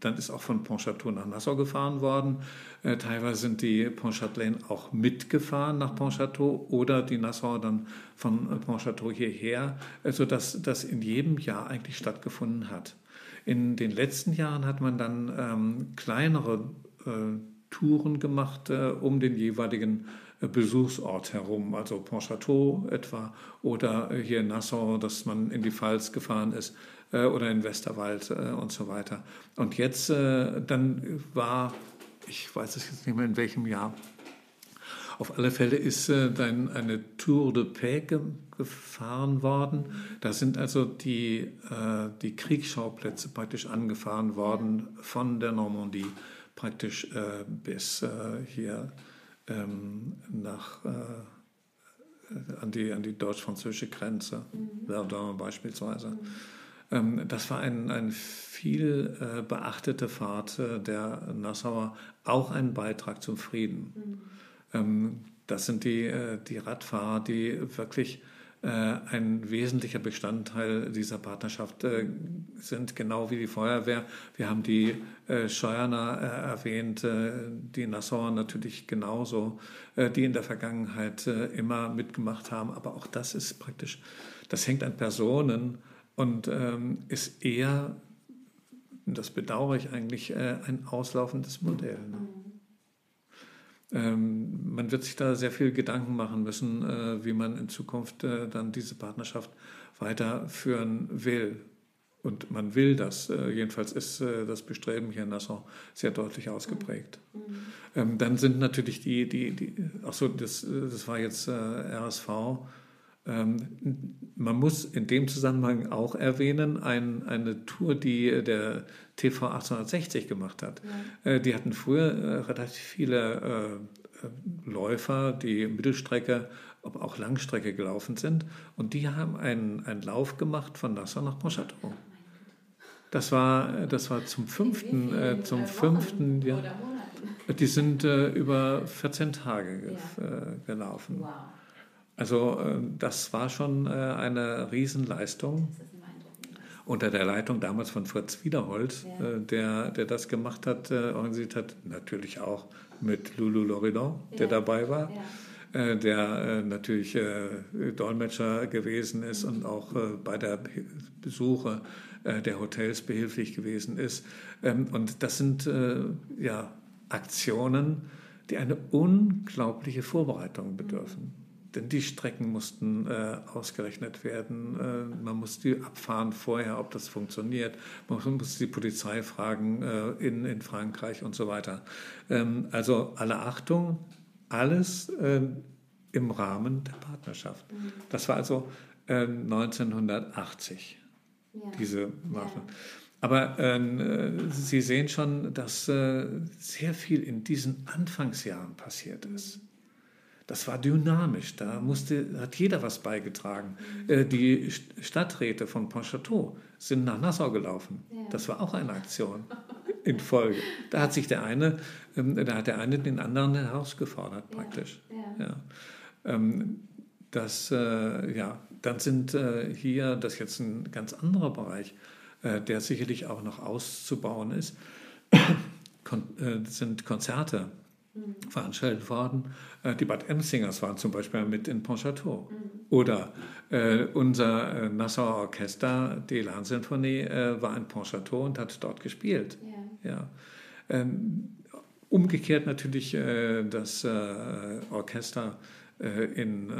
dann ist auch von Pontchâteau nach Nassau gefahren worden. teilweise sind die Pontchâtelaine auch mitgefahren nach Pontchâteau oder die Nassauer dann von Pontchâteau hierher, sodass das in jedem Jahr eigentlich stattgefunden hat. In den letzten Jahren hat man dann ähm, kleinere äh, Touren gemacht äh, um den jeweiligen Besuchsort herum, also Pontchâteau etwa oder äh, hier in Nassau, dass man in die Pfalz gefahren ist äh, oder in Westerwald und so weiter. Und jetzt dann war, ich weiß es jetzt nicht mehr in welchem Jahr, auf alle Fälle ist dann eine Tour de Paix gefahren worden. Da sind also die, die Kriegsschauplätze praktisch angefahren worden von der Normandie praktisch bis hier ähm, nach, äh, an die, an die deutsch-französische Grenze, mhm. Verdun beispielsweise. Mhm. Ähm, das war ein, ein viel äh, beachtete Fahrt äh, der Nassauer, auch ein Beitrag zum Frieden. Mhm. Ähm, das sind die, äh, die Radfahrer, die wirklich ein wesentlicher Bestandteil dieser Partnerschaft äh, sind, genau wie die Feuerwehr. Wir haben die äh, Scheuerner erwähnt, die Nassauer natürlich genauso, die in der Vergangenheit immer mitgemacht haben. Aber auch das ist praktisch, das hängt an Personen und ähm, ist eher, das bedauere ich eigentlich, ein auslaufendes Modell. Ähm, man wird sich da sehr viel Gedanken machen müssen, äh, wie man in Zukunft äh, dann diese Partnerschaft weiterführen will. Und man will das. Äh, jedenfalls ist das Bestreben hier in Nassau sehr deutlich ausgeprägt. Mhm. Ähm, dann sind natürlich die, die, die ach so, das, das war jetzt RSV. Ähm, man muss in dem Zusammenhang auch erwähnen, ein, eine Tour, die der TV 1860 gemacht hat. Ja. Äh, die hatten früher äh, relativ viele äh, Läufer, die Mittelstrecke, aber auch Langstrecke gelaufen sind. Und die haben einen, einen Lauf gemacht von Nassau nach Pontchâteau. Das war, das war zum fünften, äh, zum fünften, ja. Die sind äh, über 14 Tage ja. gelaufen. Wow. Also das war schon eine Riesenleistung unter der Leitung damals von Fritz Wiederhold, ja. äh, der, der das gemacht hat, äh, organisiert hat, natürlich auch mit Lulu Loridon, der ja. dabei war. Ja. Äh, der äh, natürlich äh, Dolmetscher gewesen ist und auch äh, bei der Besuche der Hotels behilflich gewesen ist. Ähm, und das sind ja Aktionen, die eine unglaubliche Vorbereitung bedürfen denn die Strecken mussten äh, ausgerechnet werden. Äh, man musste abfahren vorher, ob das funktioniert. Man musste die Polizei fragen äh, in, in Frankreich und so weiter. Ähm, also alle Achtung, alles ähm, im Rahmen der Partnerschaft. Mhm. Das war also 1980, ähm, ja. diese. Ja. Aber äh, Sie sehen schon, dass äh, sehr viel in diesen Anfangsjahren passiert ist. Das war dynamisch. Da musste, hat jeder was beigetragen. Mhm. Die Stadträte von Pontchâteau sind nach Nassau gelaufen. Ja. Das war auch eine Aktion in Folge. Da hat sich der eine, ähm, da hat der eine den anderen herausgefordert praktisch. Ja. ja. Ähm, das, äh, ja, dann sind äh, hier, das ist jetzt ein ganz anderer Bereich, der sicherlich auch noch auszubauen ist, sind Konzerte mhm. veranstaltet worden. Äh, die Bad Emsingers waren zum Beispiel mit in Pontchâteau. Mhm. Oder äh, unser äh, Nassauer Orchester, die Elan-Sinfonie, äh, war in Pontchâteau und hat dort gespielt. Ja. ja. Ähm, umgekehrt natürlich äh, das äh, Orchester in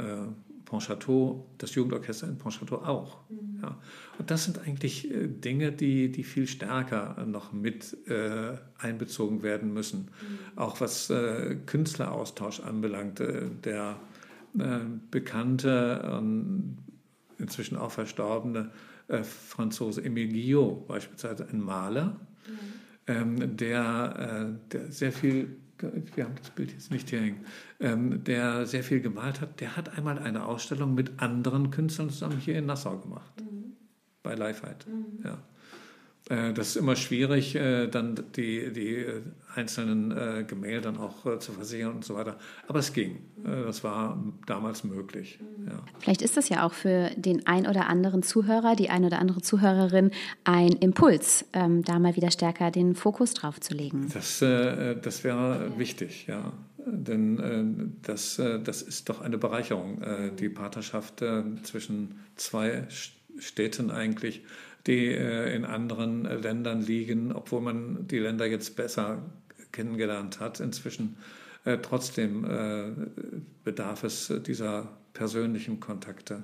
Pontchâteau, das Jugendorchester in Pontchâteau auch. Ja. Und das sind eigentlich äh, Dinge, die, die viel stärker noch mit äh, einbezogen werden müssen. Auch was äh, Künstleraustausch anbelangt. Äh, der äh, bekannte, ähm, inzwischen auch verstorbene äh, Franzose Emile Guillot, beispielsweise ein Maler, ähm, der, der sehr viel wir haben das Bild jetzt nicht hier hängen, ähm, der sehr viel gemalt hat, der hat einmal eine Ausstellung mit anderen Künstlern zusammen hier in Nassau gemacht. Mhm. Bei Lifeheit. Mhm. Ja. Äh, das ist immer schwierig, äh, dann die, die äh, einzelnen Gemälde dann auch zu versichern und so weiter. Aber es ging. Das war damals möglich. Ja. Vielleicht ist das ja auch für den ein oder anderen Zuhörer, die ein oder andere Zuhörerin ein Impuls, ähm, da mal wieder stärker den Fokus drauf zu legen. Das, das wäre wichtig, ja. Denn das, das ist doch eine Bereicherung, die Partnerschaft zwischen zwei Städten eigentlich die äh, in anderen Ländern liegen, obwohl man die Länder jetzt besser kennengelernt hat. Inzwischen äh, trotzdem äh, bedarf es dieser persönlichen Kontakte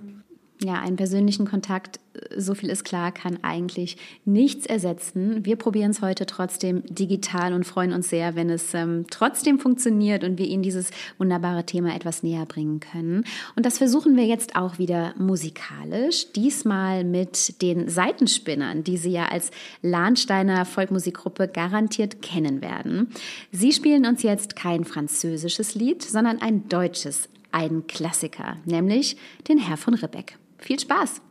ja, einen persönlichen Kontakt, so viel ist klar, kann eigentlich nichts ersetzen. Wir probieren es heute trotzdem digital und freuen uns sehr, wenn es ähm, trotzdem funktioniert und wir Ihnen dieses wunderbare Thema etwas näher bringen können. Und das versuchen wir jetzt auch wieder musikalisch, diesmal mit den Seitenspinnern, die Sie ja als Lahnsteiner Volkmusikgruppe garantiert kennen werden. Sie spielen uns jetzt kein französisches Lied, sondern ein deutsches ein Klassiker, nämlich den Herr von Ribbeck. Viel Spaß!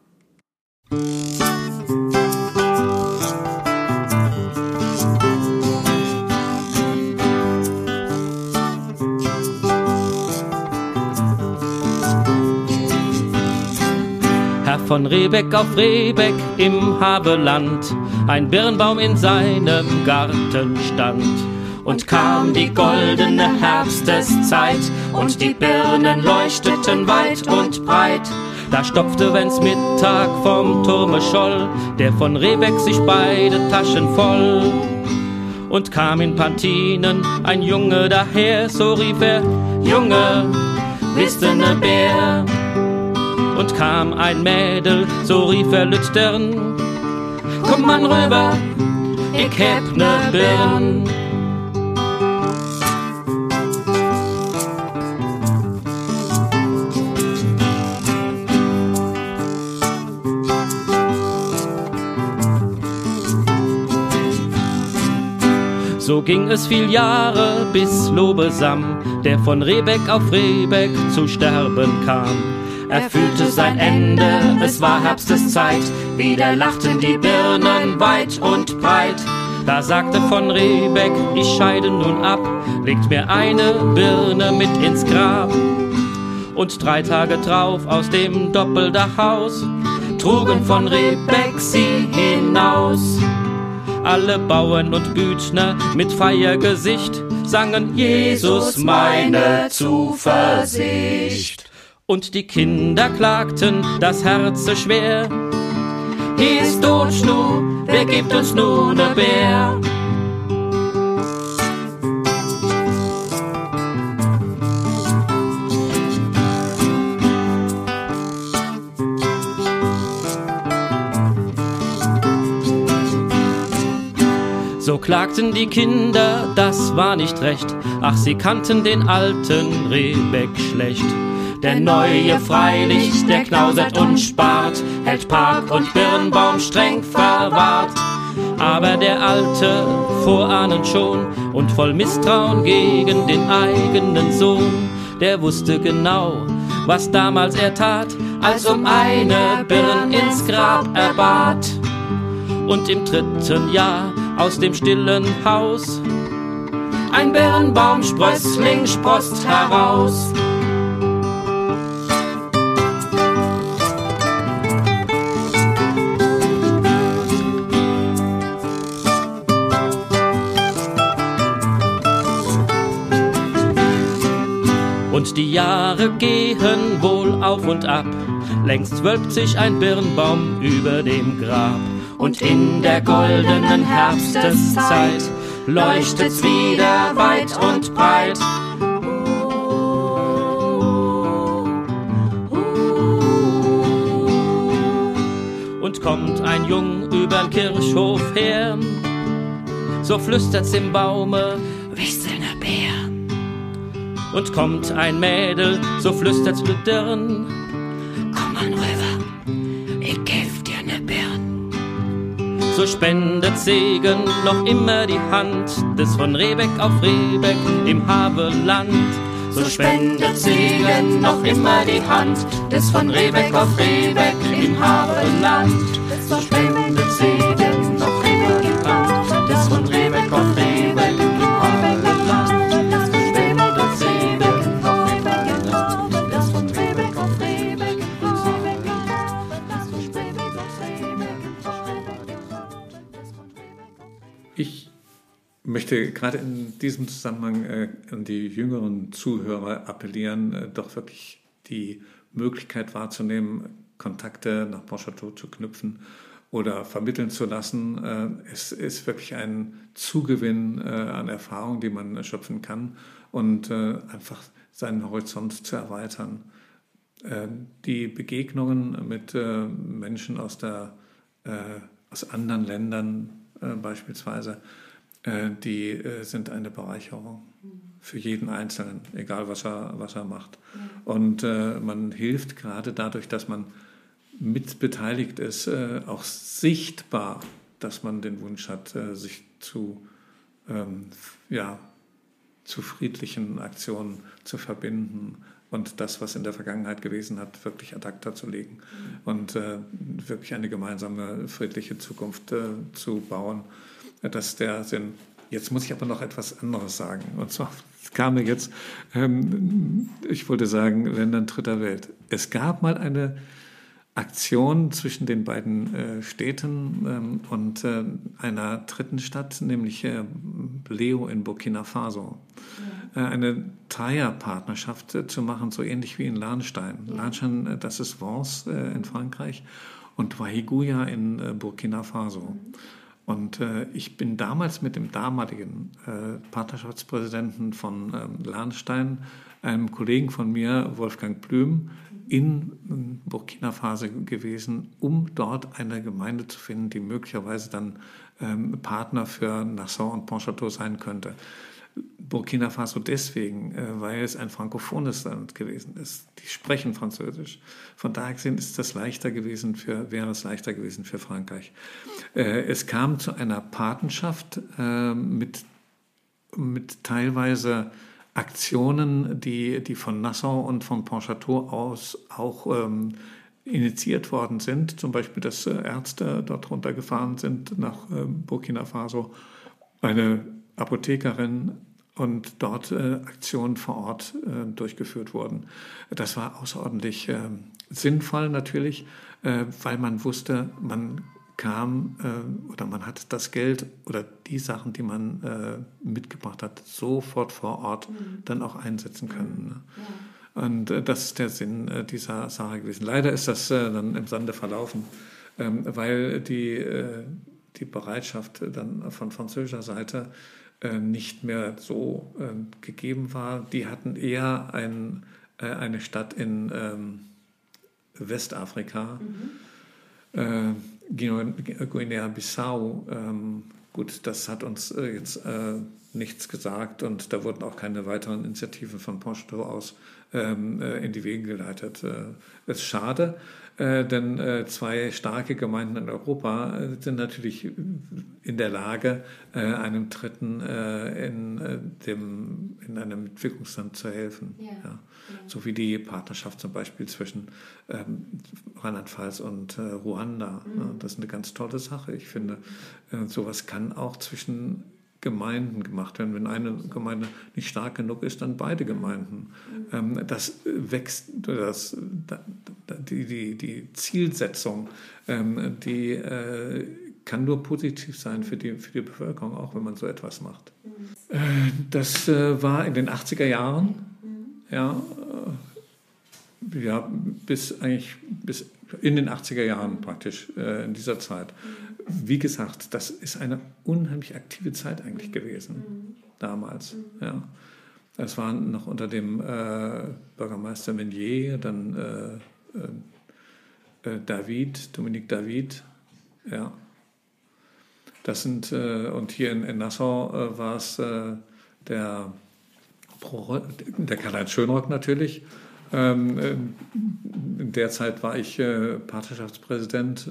Herr von Rehbeck auf Rehbeck im Habeland, ein Birnbaum in seinem Garten stand und kam die goldene Herbsteszeit und die Birnen leuchteten weit und breit. Da stopfte, wenn's Mittag vom Turme scholl, der von Rebeck sich beide Taschen voll. Und kam in Pantinen ein Junge daher, so rief er, Junge, bist du ne Bär? Und kam ein Mädel, so rief er Lüttern, komm man rüber, ich heb ne Birn. So ging es viel Jahre, bis Lobesam, der von Rebeck auf Rebeck zu sterben kam. Er fühlte sein Ende, es war Herbsteszeit, wieder lachten die Birnen weit und breit. Da sagte von Rebeck, ich scheide nun ab, legt mir eine Birne mit ins Grab. Und drei Tage drauf aus dem Doppeldachhaus trugen von Rebeck sie hinaus. Alle Bauern und Büchner mit Feiergesicht sangen Jesus meine Zuversicht. Und die Kinder klagten das Herze schwer. Hier ist Totschnu, wer gibt uns nun ne Bär? Klagten die Kinder, das war nicht recht. Ach, sie kannten den alten Rebeck schlecht. Der neue freilich, der knausert und spart, hält Park und Birnbaum streng verwahrt. Aber der alte, vorahnend schon und voll Misstrauen gegen den eigenen Sohn, der wusste genau, was damals er tat, als um eine Birn ins Grab er bat. Und im dritten Jahr aus dem stillen Haus. Ein Birnbaumsprössling sproßt heraus. Und die Jahre gehen wohl auf und ab, längst wölbt sich ein Birnbaum über dem Grab und in der goldenen Herbsteszeit leuchtet's wieder weit und breit. Und kommt ein Jung übern Kirchhof her, so flüstert's im Baume, wisselne Bär. Und kommt ein Mädel, so flüstert's mit Dirn, So spendet Segen noch immer die Hand des von Rebeck auf Rebeck im Havelland. So spendet Segen noch immer die Hand des von Rebeck auf Rebeck im Havelland. So spendet möchte gerade in diesem Zusammenhang äh, an die jüngeren Zuhörer appellieren, äh, doch wirklich die Möglichkeit wahrzunehmen, Kontakte nach Pontchâteau zu knüpfen oder vermitteln zu lassen. Äh, es ist wirklich ein Zugewinn äh, an Erfahrung, die man schöpfen kann und äh, einfach seinen Horizont zu erweitern. Äh, die Begegnungen mit Menschen aus, der, aus anderen Ländern beispielsweise, die äh, sind eine Bereicherung für jeden Einzelnen, egal was er, was er macht. Und äh, man hilft gerade dadurch, dass man mitbeteiligt ist, äh, auch sichtbar, dass man den Wunsch hat, äh, sich zu, ähm, ja, zu friedlichen Aktionen zu verbinden und das, was in der Vergangenheit gewesen hat, wirklich ad acta zu legen und äh, wirklich eine gemeinsame friedliche Zukunft äh, zu bauen. Das ist der Sinn. Jetzt muss ich aber noch etwas anderes sagen. Und zwar kam mir jetzt, ähm, ich wollte sagen, Ländern dritter Welt. Es gab mal eine Aktion zwischen den beiden äh, Städten ähm, und äh, einer dritten Stadt, nämlich äh, Leo in Burkina Faso. Äh, eine Dreierpartnerschaft äh, zu machen, so ähnlich wie in Lahnstein. Lahnstein, äh, das ist Vence in Frankreich und Wahiguya in Burkina Faso. Und äh, ich bin damals mit dem damaligen äh, Partnerschaftspräsidenten von ähm, Lahnstein, einem Kollegen von mir, Wolfgang Blüm, in ähm, Burkina Faso gewesen, um dort eine Gemeinde zu finden, die möglicherweise dann ähm, Partner für Nassau und Pontchâteau sein könnte. Burkina Faso deswegen, äh, weil es ein frankophones Land gewesen ist. Die sprechen Französisch. Von daher gesehen ist das leichter gewesen für, wäre es leichter gewesen für Frankreich. Äh, es kam zu einer Patenschaft äh, mit, mit teilweise Aktionen, die, die von Nassau und von Pontchâteau aus auch ähm, initiiert worden sind. Zum Beispiel, dass Ärzte dort runtergefahren sind nach Burkina Faso. Eine Apothekerin und dort äh, Aktionen vor Ort äh, durchgeführt wurden. Das war außerordentlich äh, sinnvoll natürlich, äh, weil man wusste, man kam äh, oder man hat das Geld oder die Sachen, die man äh, mitgebracht hat, sofort vor Ort mhm. dann auch einsetzen können. Ne? Ja. Und das ist der Sinn dieser Sache gewesen. Leider ist das dann im Sande verlaufen, ähm, weil die, die Bereitschaft dann von französischer Seite nicht mehr so äh, gegeben war. Die hatten eher ein, äh, eine Stadt in ähm, Westafrika, mhm. Guinea-Bissau. Ähm, gut, das hat uns jetzt nichts gesagt und da wurden auch keine weiteren Initiativen von Posto aus ähm, in die Wege geleitet. Es ist schade, äh, denn äh, zwei starke Gemeinden in Europa äh, sind natürlich in der Lage, äh, einem Dritten äh, in, äh, dem, in einem Entwicklungsland zu helfen. Ja. Ja. So wie die Partnerschaft zum Beispiel zwischen ähm, Rheinland-Pfalz und Ruanda. Mhm. Das ist eine ganz tolle Sache. Ich finde, sowas kann auch zwischen Gemeinden gemacht werden. Wenn eine Gemeinde nicht stark genug ist, dann beide Gemeinden. Ähm, das wächst, das, die, die, die Zielsetzung, ähm, die äh, kann nur positiv sein für die, für die Bevölkerung, auch wenn man so etwas macht. Äh, das äh, war in den 80er Jahren, ja, ja, bis eigentlich bis in den 80er Jahren praktisch in dieser Zeit wie gesagt, das ist eine unheimlich aktive Zeit eigentlich gewesen, damals. Ja. Es war noch unter dem äh, Bürgermeister Menier, dann äh, äh, David, Dominique David, ja. Das sind, äh, und hier in, in Nassau äh, war es äh, der, der Karl-Heinz Schönrock natürlich. Ähm, äh, in der Zeit war ich äh, Partnerschaftspräsident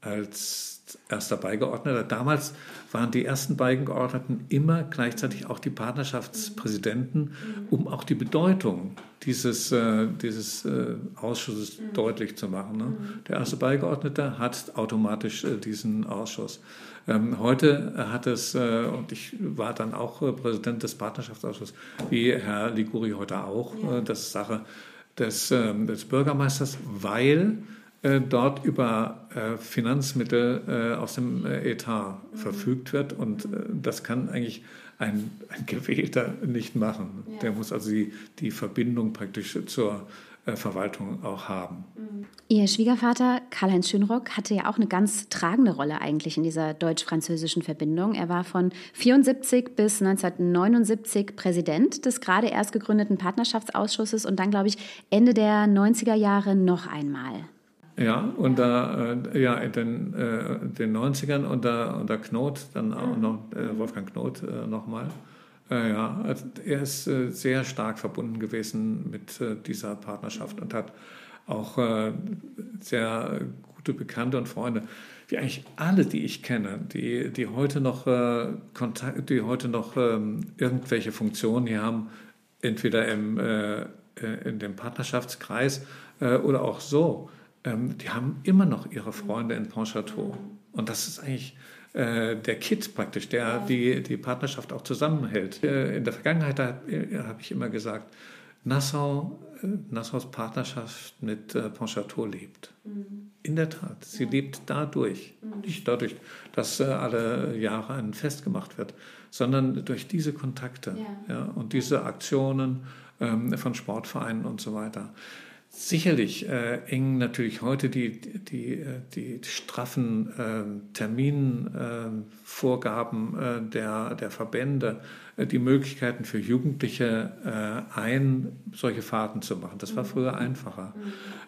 als erster Beigeordneter. Damals waren die ersten Beigeordneten immer gleichzeitig auch die Partnerschaftspräsidenten, um auch die Bedeutung dieses, äh, dieses äh, Ausschusses mhm. deutlich zu machen. Ne? Der erste Beigeordnete hat automatisch äh, diesen Ausschuss. Ähm, heute hat es, äh, und ich war dann auch äh, Präsident des Partnerschaftsausschusses, wie Herr Liguri heute auch. Äh, das ist Sache des, ähm, des Bürgermeisters, weil dort über äh, Finanzmittel äh, aus dem Etat mhm. verfügt wird. Und das kann eigentlich ein, ein Gewählter nicht machen. Ja. Der muss also die, die Verbindung praktisch zur Verwaltung auch haben. Mhm. Ihr Schwiegervater Karl-Heinz Schönrock hatte ja auch eine ganz tragende Rolle eigentlich in dieser deutsch-französischen Verbindung. Er war von 74 bis 1979 Präsident des gerade erst gegründeten Partnerschaftsausschusses und dann, glaube ich, Ende der 90er Jahre noch einmal. Ja, unter äh, ja, in den, äh, den 90ern unter, unter Knot, dann auch noch äh, Wolfgang Knot äh, nochmal. Äh, ja, also er ist äh, sehr stark verbunden gewesen mit äh, dieser Partnerschaft und hat auch sehr gute Bekannte und Freunde, wie eigentlich alle, die ich kenne, die, die heute noch Kontakt, die heute noch ähm, irgendwelche Funktionen hier haben, entweder im, in dem Partnerschaftskreis oder auch so ähm, die haben immer noch ihre Freunde in Pontchâteau. Und das ist eigentlich äh, der Kit praktisch, der ja. die, die Partnerschaft auch zusammenhält. Äh, in der Vergangenheit habe äh, hab ich immer gesagt, Nassau, äh, Nassaus Partnerschaft mit äh, Pontchâteau lebt. Mhm. In der Tat, sie ja. lebt dadurch. Mhm. Nicht dadurch, dass äh, alle Jahre ein Fest gemacht wird, sondern durch diese Kontakte ja und diese Aktionen ähm, von Sportvereinen und so weiter. Sicherlich äh, eng natürlich heute die, die, äh, die straffen äh, Terminvorgaben äh, der, der Verbände, äh, die Möglichkeiten für Jugendliche äh, ein, solche Fahrten zu machen. Das war früher einfacher.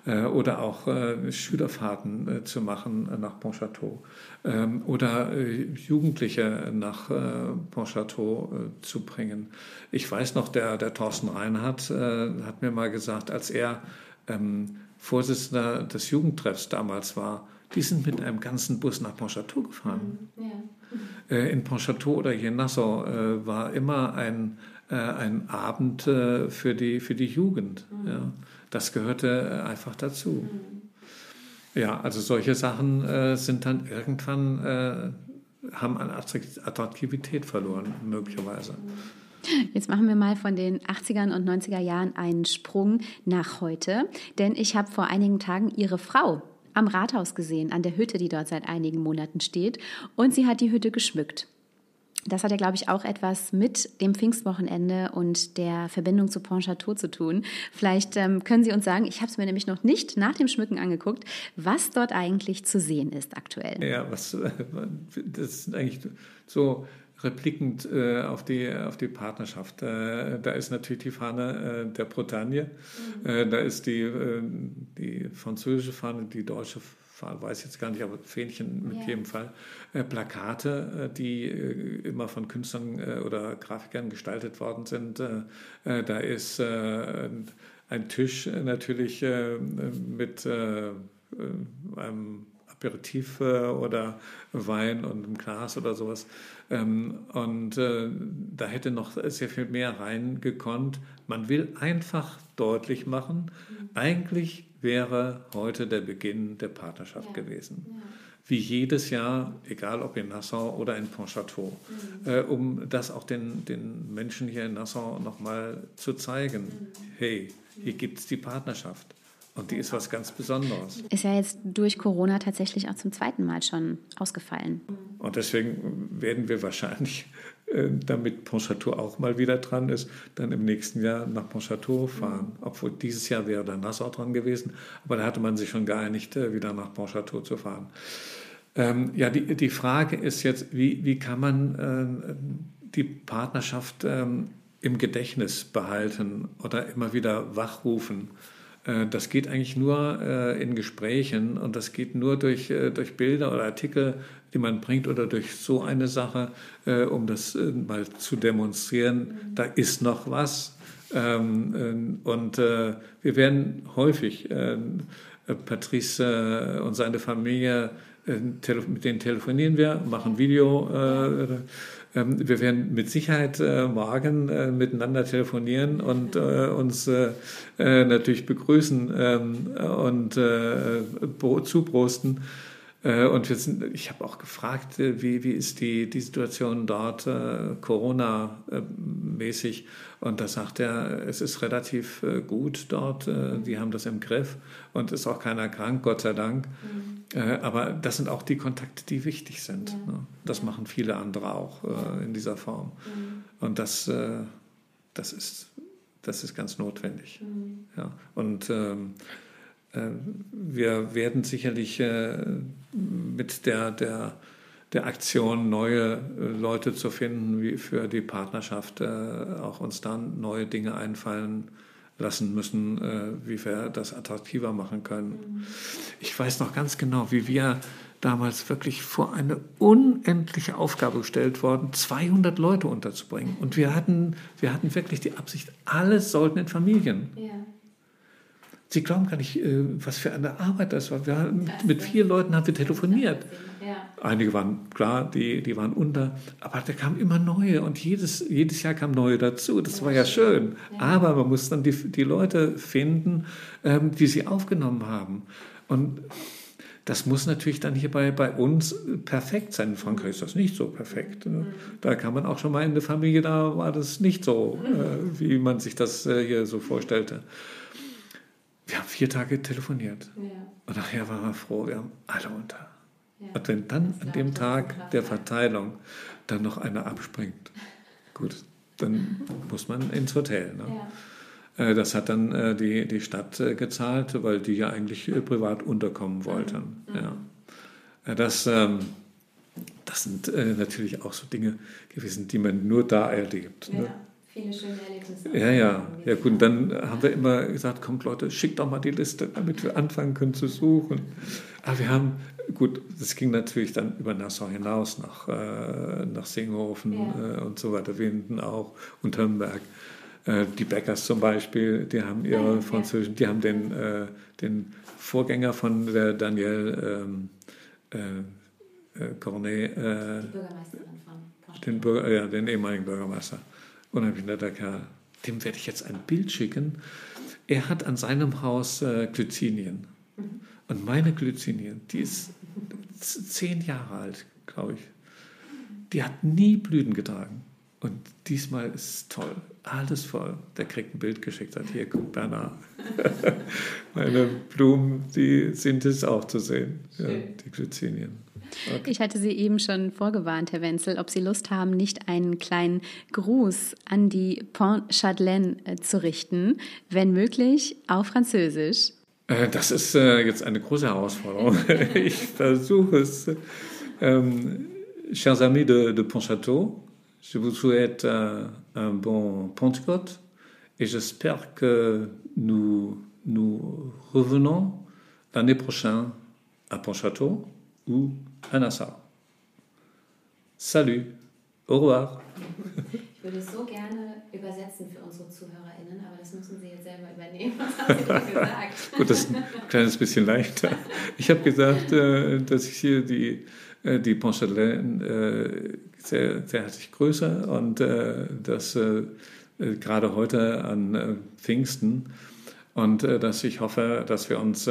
Äh, oder auch Schülerfahrten zu machen nach Pontchâteau. Ähm, oder Jugendliche nach Pontchâteau zu bringen. Ich weiß noch, der, der Thorsten Reinhardt hat mir mal gesagt, als er ähm, Vorsitzender des Jugendtreffs damals war, die sind mit einem ganzen Bus nach Pontchâteau gefahren. Mhm. Ja. Äh, in Pontchâteau oder hier in Nassau äh, war immer ein, äh, ein Abend äh, für, die, für die Jugend. Mhm. Ja. Das gehörte äh, einfach dazu. Mhm. Ja, also solche Sachen äh, sind dann irgendwann, haben an Attraktivität verloren, möglicherweise. Mhm. Jetzt machen wir mal von den 80ern und 90er Jahren einen Sprung nach heute, denn ich habe vor einigen Tagen Ihre Frau am Rathaus gesehen, an der Hütte, die dort seit einigen Monaten steht, und sie hat die Hütte geschmückt. Das hat ja, glaube ich, auch etwas mit dem Pfingstwochenende und der Verbindung zu Pontchâteau zu tun. Vielleicht ähm, können Sie uns sagen, ich habe es mir nämlich noch nicht nach dem Schmücken angeguckt, was dort eigentlich zu sehen ist aktuell. Ja, was, das ist eigentlich so replikend äh, auf, die, auf die Partnerschaft. Äh, da ist natürlich die Fahne äh, der Bretagne, mhm. Äh, da ist die, äh, die französische Fahne, die deutsche Fahne, weiß ich jetzt gar nicht, aber Fähnchen mit yeah. jedem Fall. Äh, Plakate, die immer von Künstlern oder Grafikern gestaltet worden sind. da ist ein Tisch natürlich mit einem Aperitif oder Wein und einem Glas oder sowas. Ähm, und äh, da hätte noch sehr viel mehr reingekonnt. Man will einfach deutlich machen, eigentlich wäre heute der Beginn der Partnerschaft ja. gewesen. Ja. Wie jedes Jahr, egal ob in Nassau oder in Pontchâteau, mhm. äh, um das auch den, den Menschen hier in Nassau nochmal zu zeigen. Mhm. Hey, hier gibt es die Partnerschaft. Und die ist was ganz Besonderes. Ist ja jetzt durch Corona tatsächlich auch zum zweiten Mal schon ausgefallen. Und deswegen werden wir wahrscheinlich, äh, damit Pontchâteau auch mal wieder dran ist, dann im nächsten Jahr nach Pontchâteau fahren. Obwohl dieses Jahr wäre dann Nassau dran gewesen, aber da hatte man sich schon geeinigt, äh, wieder nach Pontchâteau zu fahren. Ähm, ja, die, die Frage ist jetzt, wie, wie kann man äh, die Partnerschaft ähm, im Gedächtnis behalten oder immer wieder wachrufen? Äh, das geht eigentlich nur äh, in Gesprächen und das geht nur durch, äh, durch Bilder oder Artikel, die man bringt oder durch so eine Sache, um das mal zu demonstrieren. Da ist noch was. Ähm, und wir werden häufig, Patrice und seine Familie, mit denen telefonieren wir, machen Video. Ähm, wir werden mit Sicherheit äh, morgen äh, miteinander telefonieren und äh, uns natürlich begrüßen ähm, und zuprosten. Und wir sind, ich habe auch gefragt, wie, wie ist die, die Situation dort Corona-mäßig? Und da sagt er, es ist relativ gut dort, die haben das im Griff und ist auch keiner krank, Gott sei Dank. Mhm. Äh, aber das sind auch die Kontakte, die wichtig sind. Ja. Ne? Das ja. machen viele andere auch äh, in dieser Form. Mhm. Und das, äh, das, ist, das ist ganz notwendig. Mhm. Ja. Und ähm, äh, wir werden sicherlich äh, mit der, der, der Aktion, neue äh, Leute zu finden, wie für die Partnerschaft, auch uns dann neue Dinge einfallen lassen müssen, äh, wie wir das attraktiver machen können. Ich weiß noch ganz genau, wie wir damals wirklich vor eine unendliche Aufgabe gestellt worden, 200 Leute unterzubringen. Und wir hatten, wir hatten wirklich die Absicht, alle sollten in Familien. Ja. Sie glauben gar nicht, äh, was für eine Arbeit das war. Wir haben, mit vier Leuten haben wir telefoniert. Einige waren klar, die, die waren unter, aber da kamen immer neue und jedes, jedes Jahr kamen neue dazu. Das war ja schön. Aber man muss dann die, die Leute finden, ähm, die sie aufgenommen haben. Und das muss natürlich dann hier bei, bei uns perfekt sein. In Frankreich ist das nicht so perfekt. Ne? Da kann man auch schon mal in der Familie, da war das nicht so, äh, wie man sich das äh, hier so vorstellte. Wir haben vier Tage telefoniert. Ja. Und nachher waren wir froh, wir haben alle unter. Ja. Und wenn dann an dem Tag der Verteilung dann noch einer abspringt, gut, dann muss man ins Hotel. Ne? Ja. Äh, das hat dann äh, die, die Stadt äh, gezahlt, weil die ja eigentlich privat unterkommen wollten. Mhm. Ja. Das, ähm, das sind natürlich auch so Dinge gewesen, die man nur da erlebt. Ne? Viele schöne Erlebnisse. Ja, ja. Ja, gut, dann haben wir immer gesagt, kommt Leute, schickt doch mal die Liste, damit wir anfangen können zu suchen. Aber wir haben, gut, das ging natürlich dann über Nassau hinaus, nach, äh, nach Singhofen ja. äh, und so weiter, Winden auch und Hörnberg. Äh, die Bäckers zum Beispiel, die haben ihre ja, französischen, die haben den, äh, den Vorgänger von der Danielle ähm, äh, Cornet, den, Bürger, ja, den ehemaligen Bürgermeister unheimlich netter Kerl. Dem werde ich jetzt ein Bild schicken. Er hat an seinem Haus äh, Glycinien. Mhm. Und meine Glycinien, die ist zehn Jahre alt, glaube ich. Die hat nie Blüten getragen. Und diesmal ist es toll. Alles voll. Der kriegt ein Bild geschickt, hat hier, guck Bernhard. Meine Blumen, die sind es auch zu sehen. Ja, die Glycinien. Okay. Ich hatte Sie eben schon vorgewarnt, Herr Wenzel, ob Sie Lust haben, nicht einen kleinen Gruß an die Pont Chadelaine äh, zu richten, wenn möglich auf Französisch. Äh, das ist äh, jetzt eine große Herausforderung. ich versuche es. Ähm, chers amis de, de Pontchâteau, je vous souhaite un, un bon Pentecôte et j'espère que nous, nous revenons l'année prochaine à Pontchâteau ou à Nassau. Salut, au revoir. Ich würde es so gerne übersetzen für unsere ZuhörerInnen, aber das müssen Sie jetzt selber übernehmen. Was haben Sie denn gesagt? Gut, das ist ein kleines bisschen leichter. Ich habe gesagt, äh, dass ich hier die, äh, die Pontchâtelet äh, sehr, sehr herzlich grüße und dass gerade heute an Pfingsten und dass ich hoffe, dass wir uns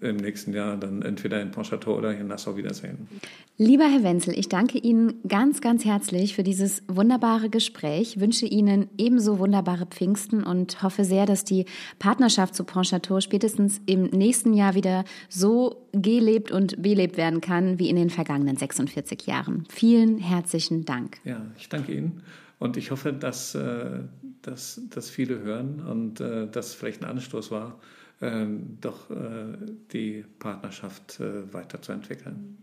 im nächsten Jahr dann entweder in Pontchâteau oder in Nassau wiedersehen. Lieber Herr Wenzel, ich danke Ihnen ganz, ganz herzlich für dieses wunderbare Gespräch, wünsche Ihnen ebenso wunderbare Pfingsten und hoffe sehr, dass die Partnerschaft zu Pontchâteau spätestens im nächsten Jahr wieder so gelebt und belebt werden kann wie in den vergangenen 46 Jahren. Vielen herzlichen Dank. Ja, ich danke Ihnen und ich hoffe, dass, äh, dass, dass viele hören und äh, dass vielleicht ein Anstoß war doch äh, die Partnerschaft äh, weiterzuentwickeln.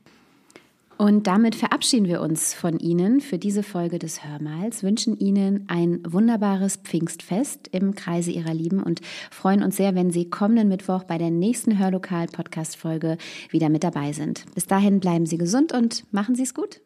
Und damit verabschieden wir uns von Ihnen für diese Folge des Hörmals, wünschen Ihnen ein wunderbares Pfingstfest im Kreise Ihrer Lieben und freuen uns sehr, wenn Sie kommenden Mittwoch bei der nächsten Hörlokal-Podcast-Folge wieder mit dabei sind. Bis dahin bleiben Sie gesund und machen Sie es gut.